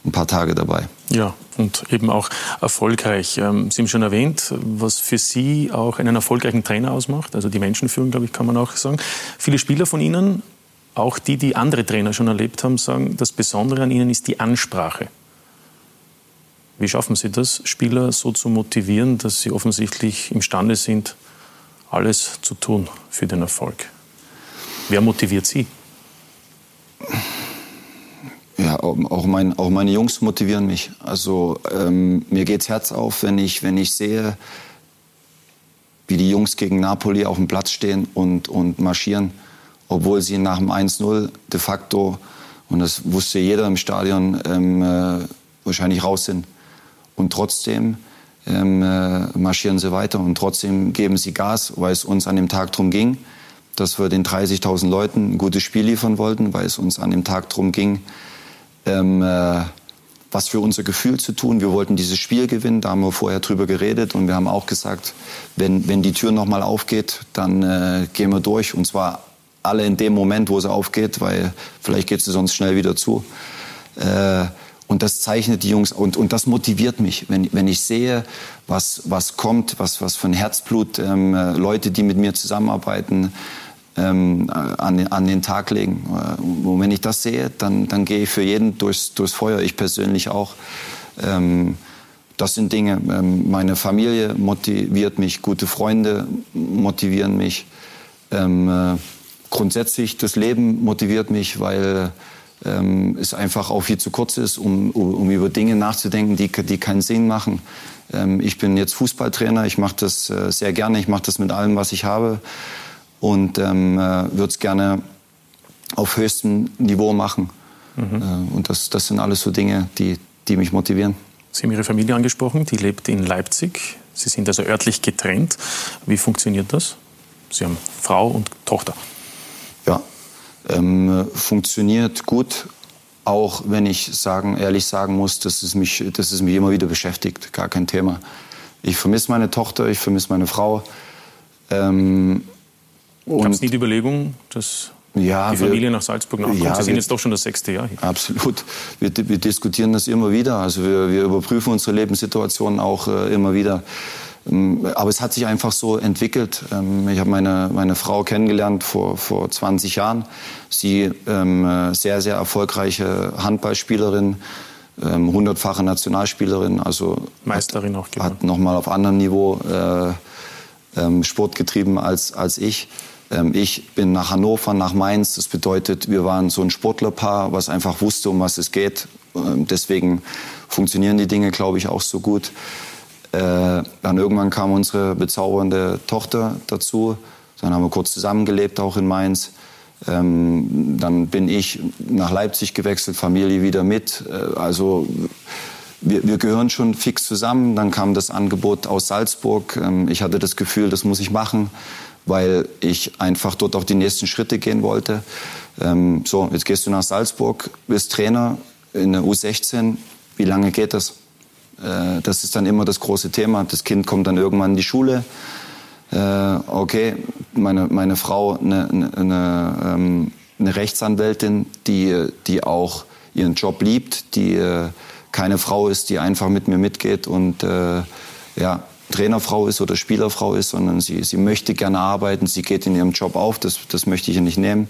ein paar Tage dabei. Ja, und eben auch erfolgreich. Ähm, Sie haben schon erwähnt, was für Sie auch einen erfolgreichen Trainer ausmacht. Also die Menschenführung, glaube ich, kann man auch sagen. Viele Spieler von Ihnen, auch die, die andere Trainer schon erlebt haben, sagen, das Besondere an Ihnen ist die Ansprache. Wie schaffen Sie das, Spieler so zu motivieren, dass sie offensichtlich imstande sind, alles zu tun für den Erfolg? Wer motiviert Sie? Ja, auch, mein, auch meine Jungs motivieren mich. Also ähm, mir geht's Herz auf, wenn ich, wenn ich sehe, wie die Jungs gegen Napoli auf dem Platz stehen und, und marschieren, obwohl sie nach dem 1-0 de facto, und das wusste jeder im Stadion, ähm, äh, wahrscheinlich raus sind. Und trotzdem ähm, äh, marschieren sie weiter und trotzdem geben sie Gas, weil es uns an dem Tag darum ging, dass wir den 30.000 Leuten ein gutes Spiel liefern wollten, weil es uns an dem Tag darum ging, ähm, äh, was für unser Gefühl zu tun. Wir wollten dieses Spiel gewinnen, da haben wir vorher drüber geredet und wir haben auch gesagt, wenn, wenn die Tür nochmal aufgeht, dann äh, gehen wir durch und zwar alle in dem Moment, wo sie aufgeht, weil vielleicht geht sie sonst schnell wieder zu. Äh, und das zeichnet die Jungs und, und das motiviert mich, wenn, wenn ich sehe, was, was kommt, was, was ein Herzblut ähm, äh, Leute, die mit mir zusammenarbeiten, ähm, an, an den Tag legen. Äh, und wenn ich das sehe, dann, dann gehe ich für jeden durchs, durchs Feuer, ich persönlich auch. Ähm, das sind Dinge, ähm, meine Familie motiviert mich, gute Freunde motivieren mich. Ähm, äh, grundsätzlich das Leben motiviert mich, weil ähm, es einfach auch viel zu kurz ist, um, um über Dinge nachzudenken, die, die keinen Sinn machen. Ähm, ich bin jetzt Fußballtrainer, ich mache das äh, sehr gerne, ich mache das mit allem, was ich habe und ähm, äh, würde es gerne auf höchstem Niveau machen. Mhm. Äh, und das, das sind alles so Dinge, die, die mich motivieren. Sie haben Ihre Familie angesprochen, die lebt in Leipzig. Sie sind also örtlich getrennt. Wie funktioniert das? Sie haben Frau und Tochter. Ja, ähm, funktioniert gut, auch wenn ich sagen, ehrlich sagen muss, dass es, mich, dass es mich immer wieder beschäftigt. Gar kein Thema. Ich vermisse meine Tochter, ich vermisse meine Frau. Ähm, Gab es nie die Überlegung, dass ja, die Familie wir, nach Salzburg nachkommt? Ja, Sie sind wir, jetzt doch schon das sechste Jahr hier. Absolut. Wir, wir diskutieren das immer wieder. Also wir, überprüfen unsere Lebenssituation auch äh, immer wieder. Ähm, aber es hat sich einfach so entwickelt. Ähm, ich habe meine, meine Frau kennengelernt vor, vor 20 Jahren. Sie ähm, äh, sehr, sehr erfolgreiche Handballspielerin, ähm, hundertfache Nationalspielerin. Also Meisterin auch gewonnen. Hat nochmal auf anderem Niveau äh, ähm, Sport getrieben als, als ich. Ähm, ich bin nach Hannover, nach Mainz. Das bedeutet, wir waren so ein Sportlerpaar, was einfach wusste, um was es geht. Ähm, deswegen funktionieren die Dinge, glaube ich, auch so gut. Äh, dann irgendwann kam unsere bezaubernde Tochter dazu. Dann haben wir kurz zusammengelebt, auch in Mainz. Ähm, dann bin ich nach Leipzig gewechselt, Familie wieder mit. Äh, also wir, wir, gehören schon fix zusammen. Dann kam das Angebot aus Salzburg. Ich hatte das Gefühl, das muss ich machen weil ich einfach dort auch die nächsten Schritte gehen wollte. Ähm, so, jetzt gehst du nach Salzburg, bist Trainer in der U16. Wie lange geht das? Äh, das ist dann immer das große Thema. Das Kind kommt dann irgendwann in die Schule. Äh, okay, meine, meine Frau, eine, eine, eine, ähm, Rechtsanwältin, die, die auch ihren Job liebt, die äh, keine Frau ist, die einfach mit mir mitgeht und äh, ja, Trainerfrau ist oder Spielerfrau ist, sondern sie, sie möchte gerne arbeiten, sie geht in ihrem Job auf, das, das möchte ich ihr nicht nehmen.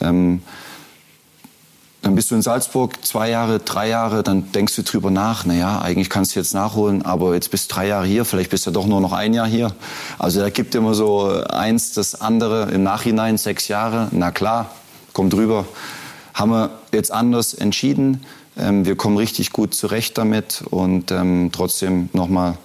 Ähm, dann bist du in Salzburg zwei Jahre, drei Jahre, dann denkst du drüber nach, naja, eigentlich kannst du jetzt nachholen, aber jetzt bist du drei Jahre hier, vielleicht bist du doch nur noch ein Jahr hier. Also da gibt immer so eins, das andere im Nachhinein, sechs Jahre, na klar, kommt drüber. Haben wir jetzt anders entschieden. Ähm, wir kommen richtig gut zurecht damit und ähm, trotzdem nochmal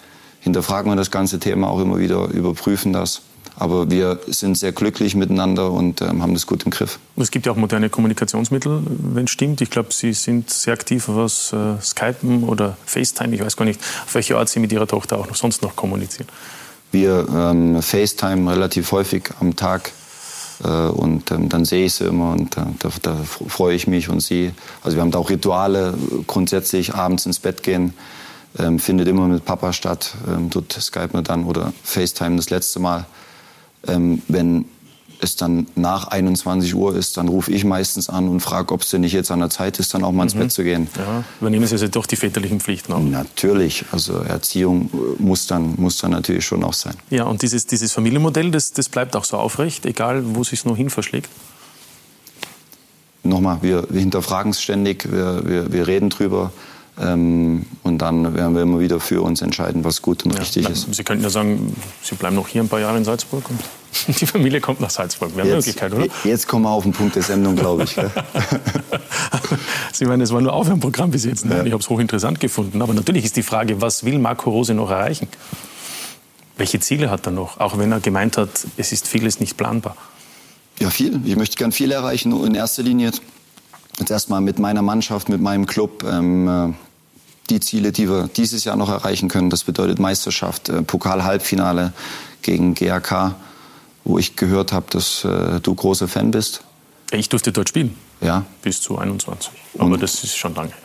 hinterfragen wir das ganze Thema auch immer wieder, überprüfen das. Aber wir sind sehr glücklich miteinander und ähm, haben das gut im Griff. Es gibt ja auch moderne Kommunikationsmittel, wenn es stimmt. Ich glaube, Sie sind sehr aktiv, was äh, Skypen oder FaceTime, ich weiß gar nicht, auf welche Art Sie mit Ihrer Tochter auch noch sonst noch kommunizieren. Wir ähm, FaceTime relativ häufig am Tag äh, und ähm, dann sehe ich sie immer und äh, da, da freue ich mich und sie. Also wir haben da auch Rituale, grundsätzlich abends ins Bett gehen ähm, findet immer mit Papa statt. Ähm, dort Skype wir dann oder FaceTime das letzte Mal. Ähm, wenn es dann nach 21 Uhr ist, dann rufe ich meistens an und frage, ob es denn nicht jetzt an der Zeit ist, dann auch mal ins Mhm. Bett zu gehen. Ja, übernehmen Sie also doch die väterlichen Pflichten auch. Natürlich, also Erziehung äh, muss dann, muss dann natürlich schon auch sein. Ja, und dieses, dieses Familienmodell, das, das bleibt auch so aufrecht, egal wo es sich nur hin verschlägt. Nochmal, wir, wir hinterfragen es ständig, wir, wir, wir reden drüber ähm, und dann werden wir immer wieder für uns entscheiden, was gut und richtig Na, ist. Sie könnten ja sagen, Sie bleiben noch hier ein paar Jahre in Salzburg und [laughs] die Familie kommt nach Salzburg. Wäre eine Jetzt, Möglichkeit, oder? jetzt kommen wir auf den Punkt der Sendung, glaube ich. [laughs] Sie meinen, es war nur Aufwärmprogramm bis jetzt. Nein, ich habe es hochinteressant gefunden. Aber natürlich ist die Frage, was will Marco Rose noch erreichen? Welche Ziele hat er noch? Auch wenn er gemeint hat, es ist vieles nicht planbar. Ja, viel. Ich möchte gern viel erreichen. In erster Linie jetzt erstmal mit meiner Mannschaft, mit meinem Club. Ähm, äh, die Ziele, die wir dieses Jahr noch erreichen können, das bedeutet Meisterschaft, äh, Pokal-Halbfinale gegen GAK, wo ich gehört habe, dass äh, du großer Fan bist. Ich durfte dort spielen. Ja. Bis zu 21. Aber das ist schon lange her.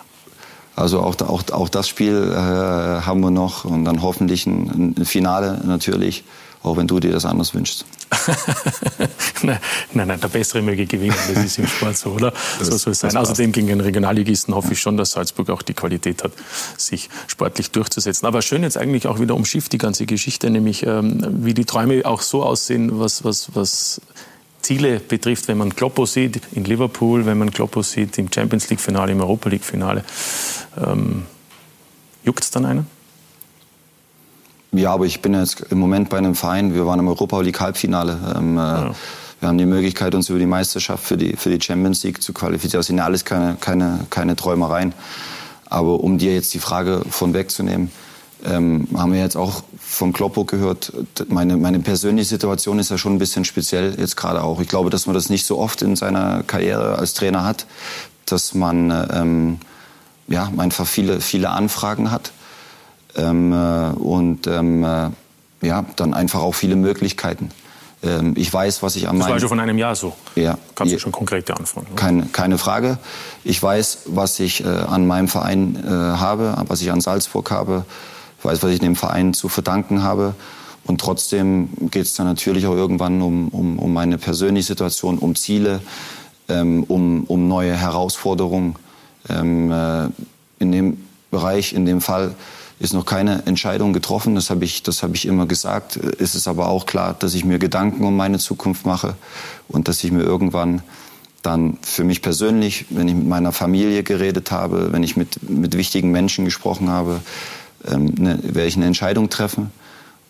Also auch, auch, auch das Spiel äh, haben wir noch und dann hoffentlich ein, ein Finale natürlich, auch wenn du dir das anders wünschst. [laughs] nein, nein, der Bessere möge gewinnen. Das ist im Sport so, oder? Das- so soll es sein. Außerdem gegen den Regionalligisten hoffe ich schon, dass Salzburg auch die Qualität hat, sich sportlich durchzusetzen. Aber schön jetzt eigentlich auch wieder umschifft die ganze Geschichte, nämlich ähm, wie die Träume auch so aussehen, was, was, was Ziele betrifft, wenn man Kloppo sieht in Liverpool, wenn man Kloppo sieht im Champions League-Finale, im Europa League-Finale. Ähm, Juckt es dann einen? Ja, aber ich bin jetzt im Moment bei einem Verein. Wir waren im Europa League Halbfinale. Ähm, äh, Wir haben die Möglichkeit, uns über die Meisterschaft für die, für die Champions League zu qualifizieren. Das sind ja alles keine, keine, keine Träumereien. Aber um dir jetzt die Frage von wegzunehmen, ähm, haben wir jetzt auch von Kloppo gehört, meine, meine persönliche Situation ist ja schon ein bisschen speziell jetzt gerade auch. Ich glaube, dass man das nicht so oft in seiner Karriere als Trainer hat, dass man ähm, ja, einfach viele, viele Anfragen hat ähm, äh, und ähm, äh, ja, dann einfach auch viele Möglichkeiten. Ähm, ich weiß, was ich an Das war meinem... schon von einem Jahr so. Ja, Gab es ja schon konkrete Anfragen. keine, keine Frage. Ich weiß, was ich äh, an meinem Verein äh, habe, was ich an Salzburg habe. Ich weiß, was ich dem Verein zu verdanken habe. Und trotzdem geht es dann natürlich auch irgendwann um, um, um meine persönliche Situation, um Ziele, ähm, um, um neue Herausforderungen. Ähm, äh, in dem Bereich, in dem Fall ist noch keine Entscheidung getroffen. Das habe ich, das habe ich immer gesagt. Es ist aber auch klar, dass ich mir Gedanken um meine Zukunft mache und dass ich mir irgendwann dann für mich persönlich, wenn ich mit meiner Familie geredet habe, wenn ich mit, mit wichtigen Menschen gesprochen habe, ähm, ne, werde ich eine Entscheidung treffen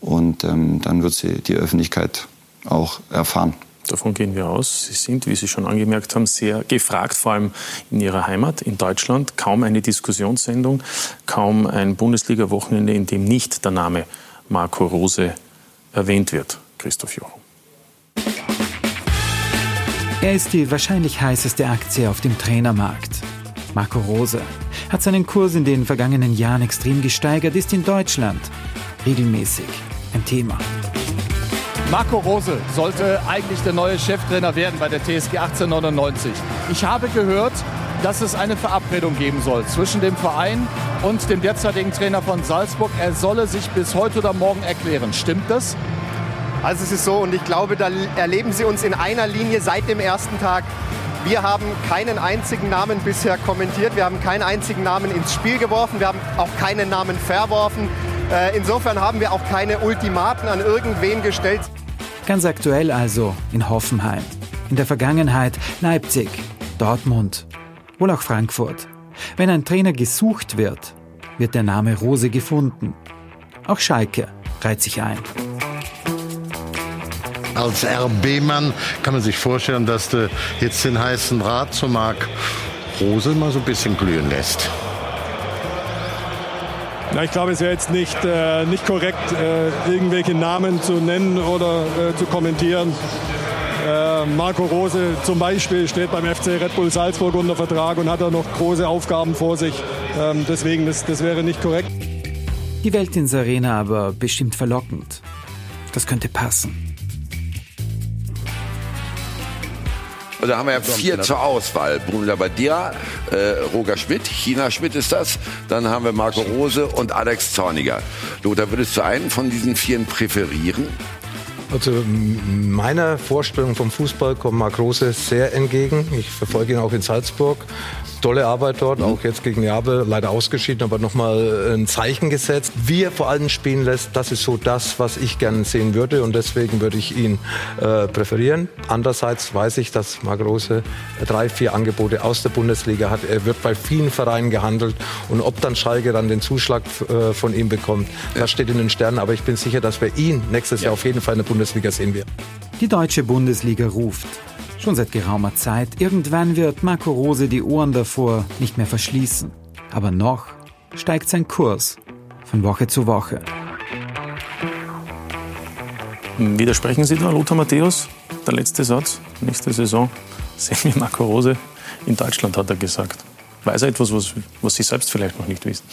und ähm, dann wird sie die Öffentlichkeit auch erfahren. Davon gehen wir aus. Sie sind, wie Sie schon angemerkt haben, sehr gefragt, vor allem in Ihrer Heimat, in Deutschland. Kaum eine Diskussionssendung, kaum ein Bundesliga-Wochenende, in dem nicht der Name Marco Rose erwähnt wird. Christoph Jochum. Er ist die wahrscheinlich heißeste Aktie auf dem Trainermarkt. Marco Rose hat seinen Kurs in den vergangenen Jahren extrem gesteigert, ist in Deutschland regelmäßig ein Thema. Marco Rose sollte eigentlich der neue Cheftrainer werden bei der TSG 1899. Ich habe gehört, dass es eine Verabredung geben soll zwischen dem Verein und dem derzeitigen Trainer von Salzburg. Er solle sich bis heute oder morgen erklären. Stimmt das? Also es ist so und ich glaube, da erleben Sie uns in einer Linie seit dem ersten Tag. Wir haben keinen einzigen Namen bisher kommentiert, wir haben keinen einzigen Namen ins Spiel geworfen, wir haben auch keinen Namen verworfen. Äh, Insofern haben wir auch keine Ultimaten an irgendwen gestellt. Ganz aktuell also in Hoffenheim. In der Vergangenheit Leipzig, Dortmund, wohl auch Frankfurt. Wenn ein Trainer gesucht wird, wird der Name Rose gefunden. Auch Schalke reiht sich ein. Als RB-Mann kann man sich vorstellen, dass du jetzt den heißen Rat zu Marc Rose mal so ein bisschen glühen lässt. Na, ich glaube, es wäre jetzt nicht, äh, nicht korrekt, äh, irgendwelche Namen zu nennen oder äh, zu kommentieren. Äh, Marco Rose zum Beispiel steht beim FC Red Bull Salzburg unter Vertrag und hat da noch große Aufgaben vor sich. Ähm, deswegen, das, das wäre nicht korrekt. Die Welt ins Arena aber bestimmt verlockend. Das könnte passen. Also haben wir ja vier zur Auswahl. Bruno Labbadia, äh, Roger Schmidt, China Schmidt ist das. Dann haben wir Marco Rose und Alex Zorniger. Lothar, würdest du einen von diesen vieren präferieren? Also meiner Vorstellung vom Fußball kommt Marc Rose sehr entgegen. Ich verfolge ihn auch in Salzburg tolle Arbeit dort, auch jetzt gegen Neapel, leider ausgeschieden, aber nochmal ein Zeichen gesetzt. Wie er vor allem spielen lässt, das ist so das, was ich gerne sehen würde und deswegen würde ich ihn äh, präferieren. Andererseits weiß ich, dass Marc Rose drei, vier Angebote aus der Bundesliga hat. Er wird bei vielen Vereinen gehandelt und ob dann Schalke dann den Zuschlag äh, von ihm bekommt, das steht in den Sternen, aber ich bin sicher, dass wir ihn nächstes Jahr auf jeden Fall in der Bundesliga sehen werden. Die deutsche Bundesliga ruft. Schon seit geraumer Zeit. Irgendwann wird Marco Rose die Ohren davor nicht mehr verschließen. Aber noch steigt sein Kurs von Woche zu Woche. Widersprechen Sie da, Lothar Matthäus? Der letzte Satz. Nächste Saison sehen wir Marco Rose in Deutschland, hat er gesagt. Weiß er etwas, was, was Sie selbst vielleicht noch nicht wissen?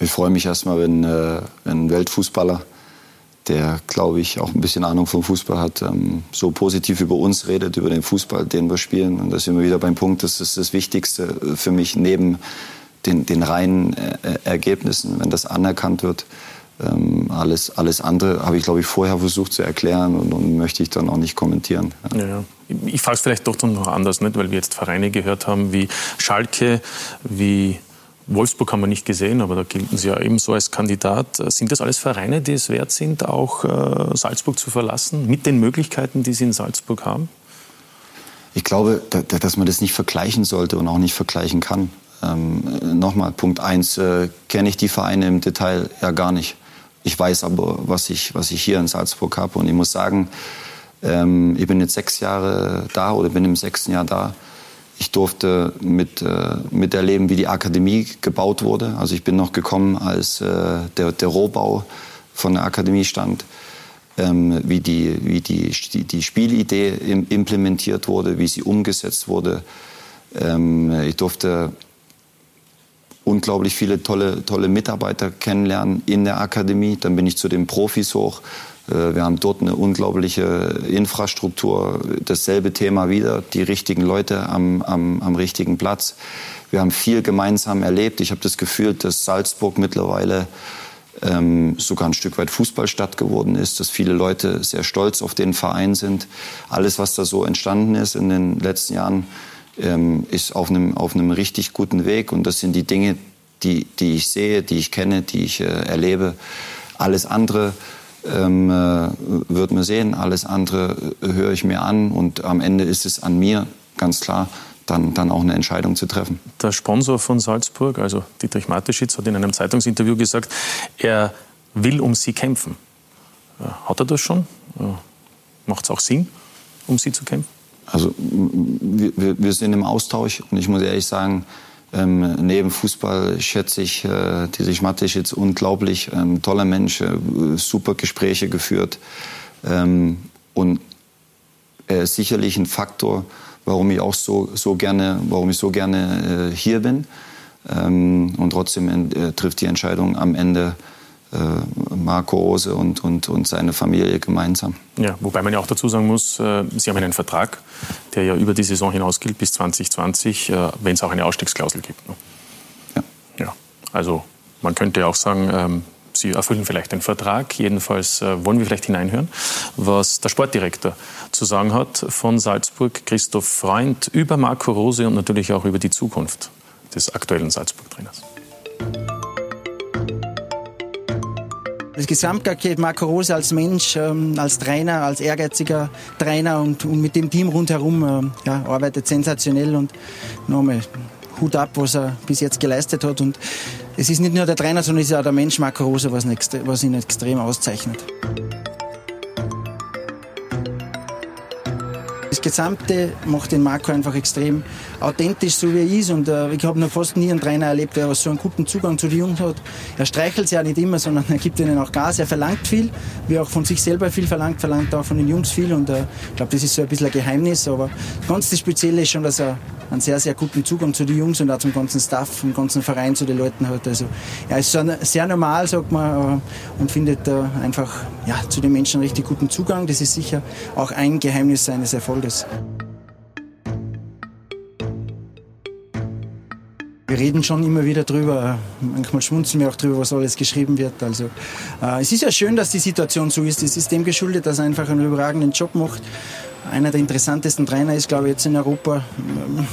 Ich freue mich erstmal, wenn äh, ein Weltfußballer der, glaube ich, auch ein bisschen Ahnung vom Fußball hat, ähm, so positiv über uns redet, über den Fußball, den wir spielen. Und da sind wir wieder beim Punkt, das ist das Wichtigste für mich neben den, den reinen äh, Ergebnissen, wenn das anerkannt wird. Ähm, alles, alles andere habe ich, glaube ich, vorher versucht zu erklären und, und möchte ich dann auch nicht kommentieren. Ja. Ja, Ich frage es vielleicht doch noch anders, nicht? weil wir jetzt Vereine gehört haben wie Schalke, wie Wolfsburg haben wir nicht gesehen, aber da gelten Sie ja ebenso als Kandidat. Sind das alles Vereine, die es wert sind, auch äh, Salzburg zu verlassen, mit den Möglichkeiten, die Sie in Salzburg haben? Ich glaube, dass man das nicht vergleichen sollte und auch nicht vergleichen kann. Ähm, Nochmal, Punkt eins, äh, kenne ich die Vereine im Detail ja gar nicht. Ich weiß aber, was ich, was ich hier in Salzburg habe. Und ich muss sagen, ähm, ich bin jetzt sechs Jahre da oder bin im sechsten Jahr da. Ich durfte mit, äh, miterleben, wie die Akademie gebaut wurde. Also ich bin noch gekommen, als äh, der, der Rohbau von der Akademie stand. Ähm, wie die, wie die, die, die Spielidee im, implementiert wurde, wie sie umgesetzt wurde. Ähm, ich durfte unglaublich viele tolle, tolle Mitarbeiter kennenlernen in der Akademie. Dann bin ich zu den Profis hoch. Äh, wir haben dort eine unglaubliche Infrastruktur. Dasselbe Thema wieder, die richtigen Leute am, am, am richtigen Platz. Wir haben viel gemeinsam erlebt. Ich habe das Gefühl, dass Salzburg mittlerweile ähm, sogar ein Stück weit Fußballstadt geworden ist, dass viele Leute sehr stolz auf den Verein sind. Alles, was da so entstanden ist in den letzten Jahren, ähm, ist auf einem, auf einem richtig guten Weg. Und das sind die Dinge, die, die ich sehe, die ich kenne, die ich äh, erlebe. Alles andere ähm, äh, wird man sehen. Alles andere äh, höre ich mir an und am Ende ist es an mir, ganz klar, dann, dann auch eine Entscheidung zu treffen. Der Sponsor von Salzburg, also Dietrich Mateschitz, hat in einem Zeitungsinterview gesagt, er will um sie kämpfen. Äh, hat er das schon? Macht es auch Sinn, um sie zu kämpfen? Also wir, wir sind im Austausch und ich muss ehrlich sagen, ähm, neben Fußball schätze ich äh, Dietrich Mattisch jetzt unglaublich. Ähm, toller Mensch, äh, super Gespräche geführt. Ähm, und er ist sicherlich ein Faktor, warum ich auch so, so gerne, warum ich so gerne äh, hier bin. Ähm, und trotzdem äh, trifft die Entscheidung am Ende Marco Rose und, und, und seine Familie gemeinsam. Ja, wobei man ja auch dazu sagen muss, äh, Sie haben einen Vertrag, der ja über die Saison hinaus gilt bis 2020, äh, wenn es auch eine Ausstiegsklausel gibt. Ne? Ja. ja. Also man könnte ja auch sagen, ähm, Sie erfüllen vielleicht den Vertrag. Jedenfalls wollen wir vielleicht hineinhören, was der Sportdirektor zu sagen hat von Salzburg, Christoph Freund, über Marco Rose und natürlich auch über die Zukunft des aktuellen Salzburg-Trainers. Das Gesamtpaket Marco Rose als Mensch, ähm, als Trainer, als ehrgeiziger Trainer und, mit dem Team rundherum ähm, ja, arbeitet sensationell und nochmal Hut ab, was er bis jetzt geleistet hat. Und es ist nicht nur der Trainer, sondern es ist auch der Mensch Marco Rose, was ihn extrem auszeichnet. Gesamte macht den Marco einfach extrem authentisch, so wie er ist. Und äh, ich habe noch fast nie einen Trainer erlebt, der so einen guten Zugang zu den Jungs hat. Er streichelt sie ja nicht immer, sondern er gibt ihnen auch Gas. Er verlangt viel, wie auch von sich selber viel verlangt, verlangt auch von den Jungs viel. Und äh, ich glaube, das ist so ein bisschen ein Geheimnis. Aber ganz das Spezielle ist schon, dass er einen sehr, sehr guten Zugang zu den Jungs und auch zum ganzen Staff, zum ganzen Verein, zu den Leuten hat. Also er ist sehr normal, sagt man, äh, und findet äh, einfach ja, zu den Menschen einen richtig guten Zugang. Das ist sicher auch ein Geheimnis seines Erfolges. Wir reden schon immer wieder drüber. Manchmal schmunzeln wir auch drüber, was alles geschrieben wird. Also, äh, es ist ja schön, dass die Situation so ist. Es ist dem geschuldet, dass er einfach einen überragenden Job macht einer der interessantesten Trainer ist, glaube ich, jetzt in Europa.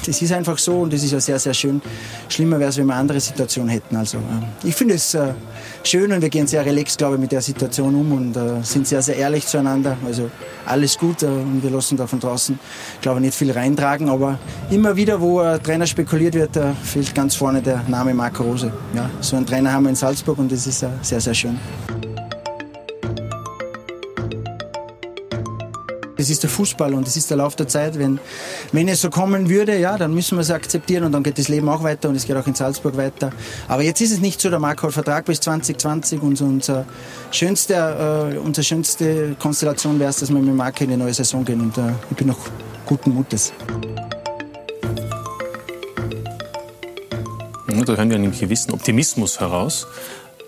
Das ist einfach so und das ist ja sehr, sehr schön. Schlimmer wäre es, wenn wir eine andere Situation hätten. Also, äh, ich finde es äh, schön und wir gehen sehr relaxed, glaube ich, mit der Situation um und äh, sind sehr, sehr ehrlich zueinander. Also alles gut und wir lassen da von draußen, glaube ich, nicht viel reintragen. Aber immer wieder, wo ein Trainer spekuliert wird, fehlt ganz vorne der Name Marco Rose. Ja, so einen Trainer haben wir in Salzburg und das ist sehr, sehr schön. Das ist der Fußball und das ist der Lauf der Zeit. Wenn, wenn es so kommen würde, ja, dann müssen wir es akzeptieren und dann geht das Leben auch weiter und es geht auch in Salzburg weiter. Aber jetzt ist es nicht so, der Marco Vertrag bis 2020 und unser schönste, äh, unsere schönste Konstellation wäre es, dass wir mit Marco in die neue Saison gehen und äh, ich bin noch guten Mutes. Da hören wir einen gewissen Optimismus heraus.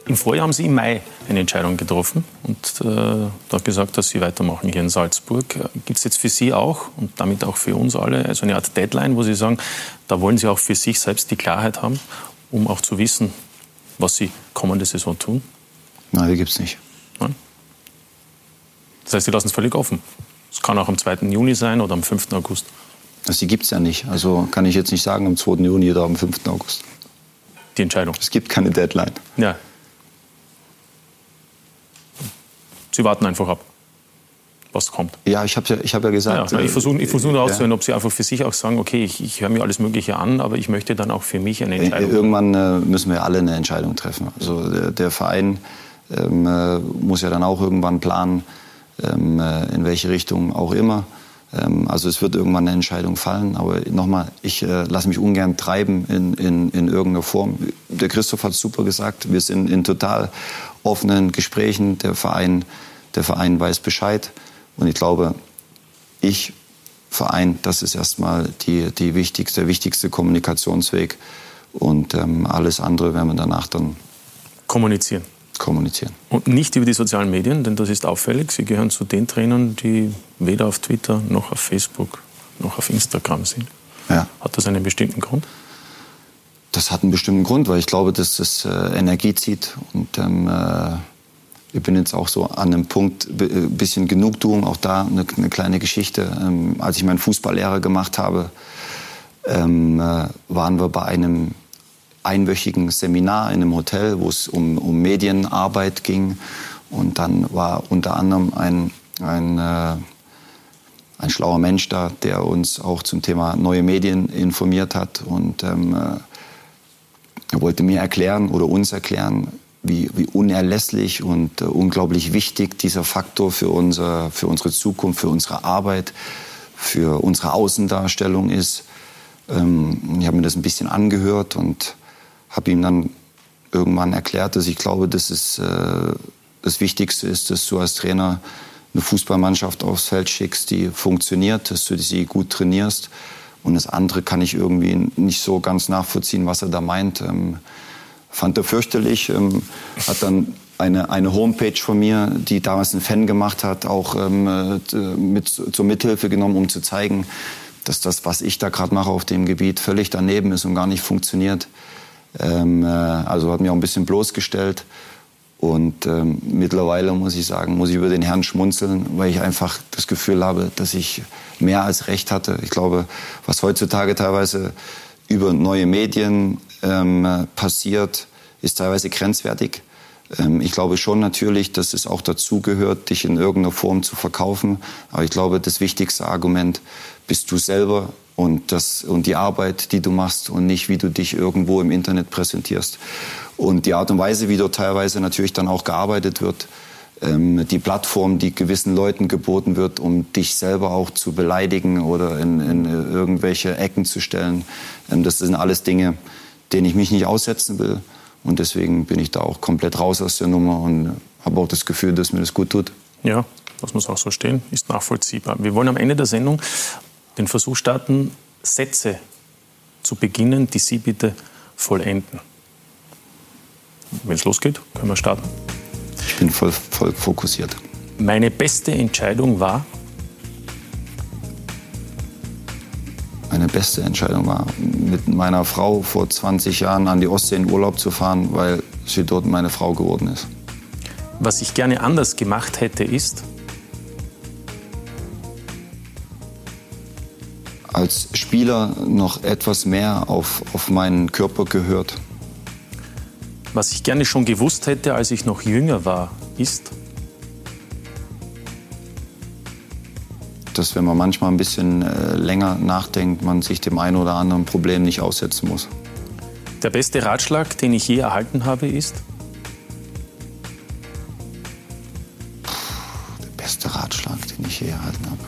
Im Vorjahr haben Sie im Mai eine Entscheidung getroffen und äh, da gesagt, dass Sie weitermachen hier in Salzburg. Gibt es jetzt für Sie auch und damit auch für uns alle also eine Art Deadline, wo Sie sagen, da wollen Sie auch für sich selbst die Klarheit haben, um auch zu wissen, was Sie kommende Saison tun? Nein, die gibt es nicht. Nein? Das heißt, Sie lassen es völlig offen. Es kann auch am 2. Juni sein oder am 5. August. Also die gibt es ja nicht. Also kann ich jetzt nicht sagen am 2. Juni oder am 5. August. Die Entscheidung? Es gibt keine Deadline. Ja, Sie warten einfach ab, was kommt. Ja, ich habe ja, ich hab ja gesagt. Ja, ich versuche ich versuch herauszuhören, ja. ob Sie einfach für sich auch sagen, okay, ich, ich höre mir alles Mögliche an, aber ich möchte dann auch für mich eine Entscheidung Irgendwann äh, müssen wir alle eine Entscheidung treffen. Also der, der Verein ähm, äh, muss ja dann auch irgendwann planen, ähm, äh, in welche Richtung auch immer. Ähm, also es wird irgendwann eine Entscheidung fallen. Aber nochmal, ich äh, lasse mich ungern treiben in, in, in irgendeiner Form. Der Christoph hat es super gesagt. Wir sind in total offenen Gesprächen. Der Verein, der Verein weiß Bescheid. Und ich glaube, ich, Verein, das ist erstmal die, die wichtigste, der wichtigste Kommunikationsweg. Und ähm, alles andere werden wir danach dann kommunizieren. kommunizieren. Und nicht über die sozialen Medien, denn das ist auffällig. Sie gehören zu den Trainern, die weder auf Twitter noch auf Facebook noch auf Instagram sind. Ja. Hat das einen bestimmten Grund? Das hat einen bestimmten Grund, weil ich glaube, dass das äh, Energie zieht. Und ähm, äh, ich bin jetzt auch so an einem Punkt, ein äh, bisschen Genugtuung, auch da eine, eine kleine Geschichte. Ähm, als ich meinen Fußballlehrer gemacht habe, ähm, äh, waren wir bei einem einwöchigen Seminar in einem Hotel, wo es um, um Medienarbeit ging. Und dann war unter anderem ein, ein, äh, ein schlauer Mensch da, der uns auch zum Thema neue Medien informiert hat. Und ähm, äh, er wollte mir erklären oder uns erklären, wie, wie unerlässlich und äh, unglaublich wichtig dieser Faktor für, unser, für unsere Zukunft, für unsere Arbeit, für unsere Außendarstellung ist. Ähm, ich habe mir das ein bisschen angehört und habe ihm dann irgendwann erklärt, dass ich glaube, dass es äh, das Wichtigste ist, dass du als Trainer eine Fußballmannschaft aufs Feld schickst, die funktioniert, dass du sie gut trainierst und das andere kann ich irgendwie nicht so ganz nachvollziehen, was er da meint. Ähm, fand er fürchterlich. Ähm, hat dann eine, eine Homepage von mir, die damals ein Fan gemacht hat, auch ähm, äh, mit zur Mithilfe genommen, um zu zeigen, dass das, was ich da gerade mache auf dem Gebiet, völlig daneben ist und gar nicht funktioniert. Ähm, äh, also hat mich auch ein bisschen bloßgestellt. Und ähm, mittlerweile muss ich sagen, muss ich über den Herrn schmunzeln, weil ich einfach das Gefühl habe, dass ich mehr als recht hatte. Ich glaube, was heutzutage teilweise über neue Medien ähm, passiert, ist teilweise grenzwertig. Ähm, ich glaube schon natürlich, dass es auch dazu gehört, dich in irgendeiner Form zu verkaufen. Aber ich glaube, das wichtigste Argument bist du selber und, das, und die Arbeit, die du machst und nicht, wie du dich irgendwo im Internet präsentierst. Und die Art und Weise, wie dort teilweise natürlich dann auch gearbeitet wird, ähm, die Plattform, die gewissen Leuten geboten wird, um dich selber auch zu beleidigen oder in, in irgendwelche Ecken zu stellen, ähm, das sind alles Dinge, denen ich mich nicht aussetzen will. Und deswegen bin ich da auch komplett raus aus der Nummer und habe auch das Gefühl, dass mir das gut tut. Ja, das muss auch so stehen, ist nachvollziehbar. Wir wollen am Ende der Sendung den Versuch starten, Sätze zu beginnen, die Sie bitte vollenden. Wenn es losgeht, können wir starten. Ich bin voll, voll fokussiert. Meine beste Entscheidung war? Meine beste Entscheidung war, mit meiner Frau vor 20 Jahren an die Ostsee in Urlaub zu fahren, weil sie dort meine Frau geworden ist. Was ich gerne anders gemacht hätte, ist, als Spieler noch etwas mehr auf, auf meinen Körper gehört. Was ich gerne schon gewusst hätte, als ich noch jünger war, ist, dass wenn man manchmal ein bisschen äh, länger nachdenkt, man sich dem einen oder anderen Problem nicht aussetzen muss. Der beste Ratschlag, den ich je erhalten habe, ist? Der beste Ratschlag, den ich je erhalten habe.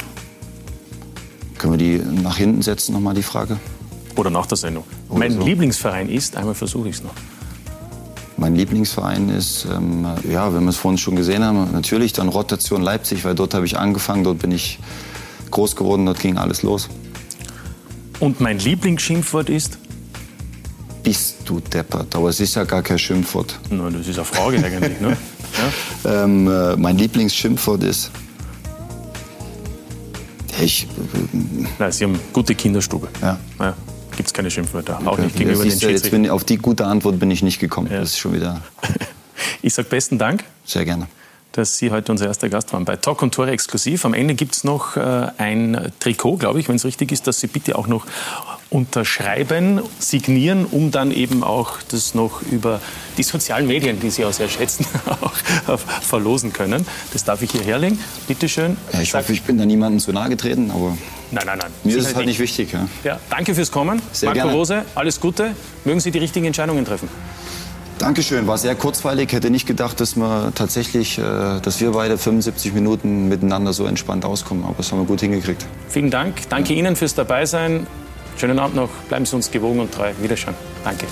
Können wir die nach hinten setzen, nochmal die Frage? Oder nach der Sendung. Oder mein so. Lieblingsverein ist, einmal versuche ich es noch. Mein Lieblingsverein ist, ähm, ja, wenn wir es vorhin schon gesehen haben, natürlich dann Rotation Leipzig, weil dort habe ich angefangen, dort bin ich groß geworden, dort ging alles los. Und mein Lieblingsschimpfwort ist? Bist du deppert, aber es ist ja gar kein Schimpfwort. Nein, das ist eine Frage eigentlich, ne? [laughs] Ja? Ähm, äh, mein Lieblingsschimpfwort ist. Ich. Äh, Nein, Sie haben gute Kinderstube. Ja. ja. Gibt es keine Schimpfwörter, auch nicht gegenüber den Schiedsrichtern. Auf die gute Antwort bin ich nicht gekommen. Ja. Das ist schon wieder. [laughs] ich sage besten Dank. Sehr gerne dass Sie heute unser erster Gast waren bei Talk und Tore exklusiv. Am Ende gibt es noch äh, ein Trikot, glaube ich, wenn es richtig ist, dass Sie bitte auch noch unterschreiben, signieren, um dann eben auch das noch über die sozialen Medien, die Sie auch sehr schätzen, [laughs] auch verlosen können. Das darf ich hier herlegen. Bitte schön. Ja, ich hoffe, ich bin da niemandem zu nahe getreten, aber nein, nein, nein. mir ist es halt nicht wichtig. Ja. ja. danke fürs Kommen. Sehr Marco gerne. Rose, alles Gute. Mögen Sie die richtigen Entscheidungen treffen. Dankeschön, war sehr kurzweilig. Hätte nicht gedacht, dass wir tatsächlich, äh, dass wir beide 75 Minuten miteinander so entspannt auskommen. Aber das haben wir gut hingekriegt. Vielen Dank. Danke Ihnen fürs Dabeisein. Schönen Abend noch. Bleiben Sie uns gewogen und treu. Wiederschauen. Danke.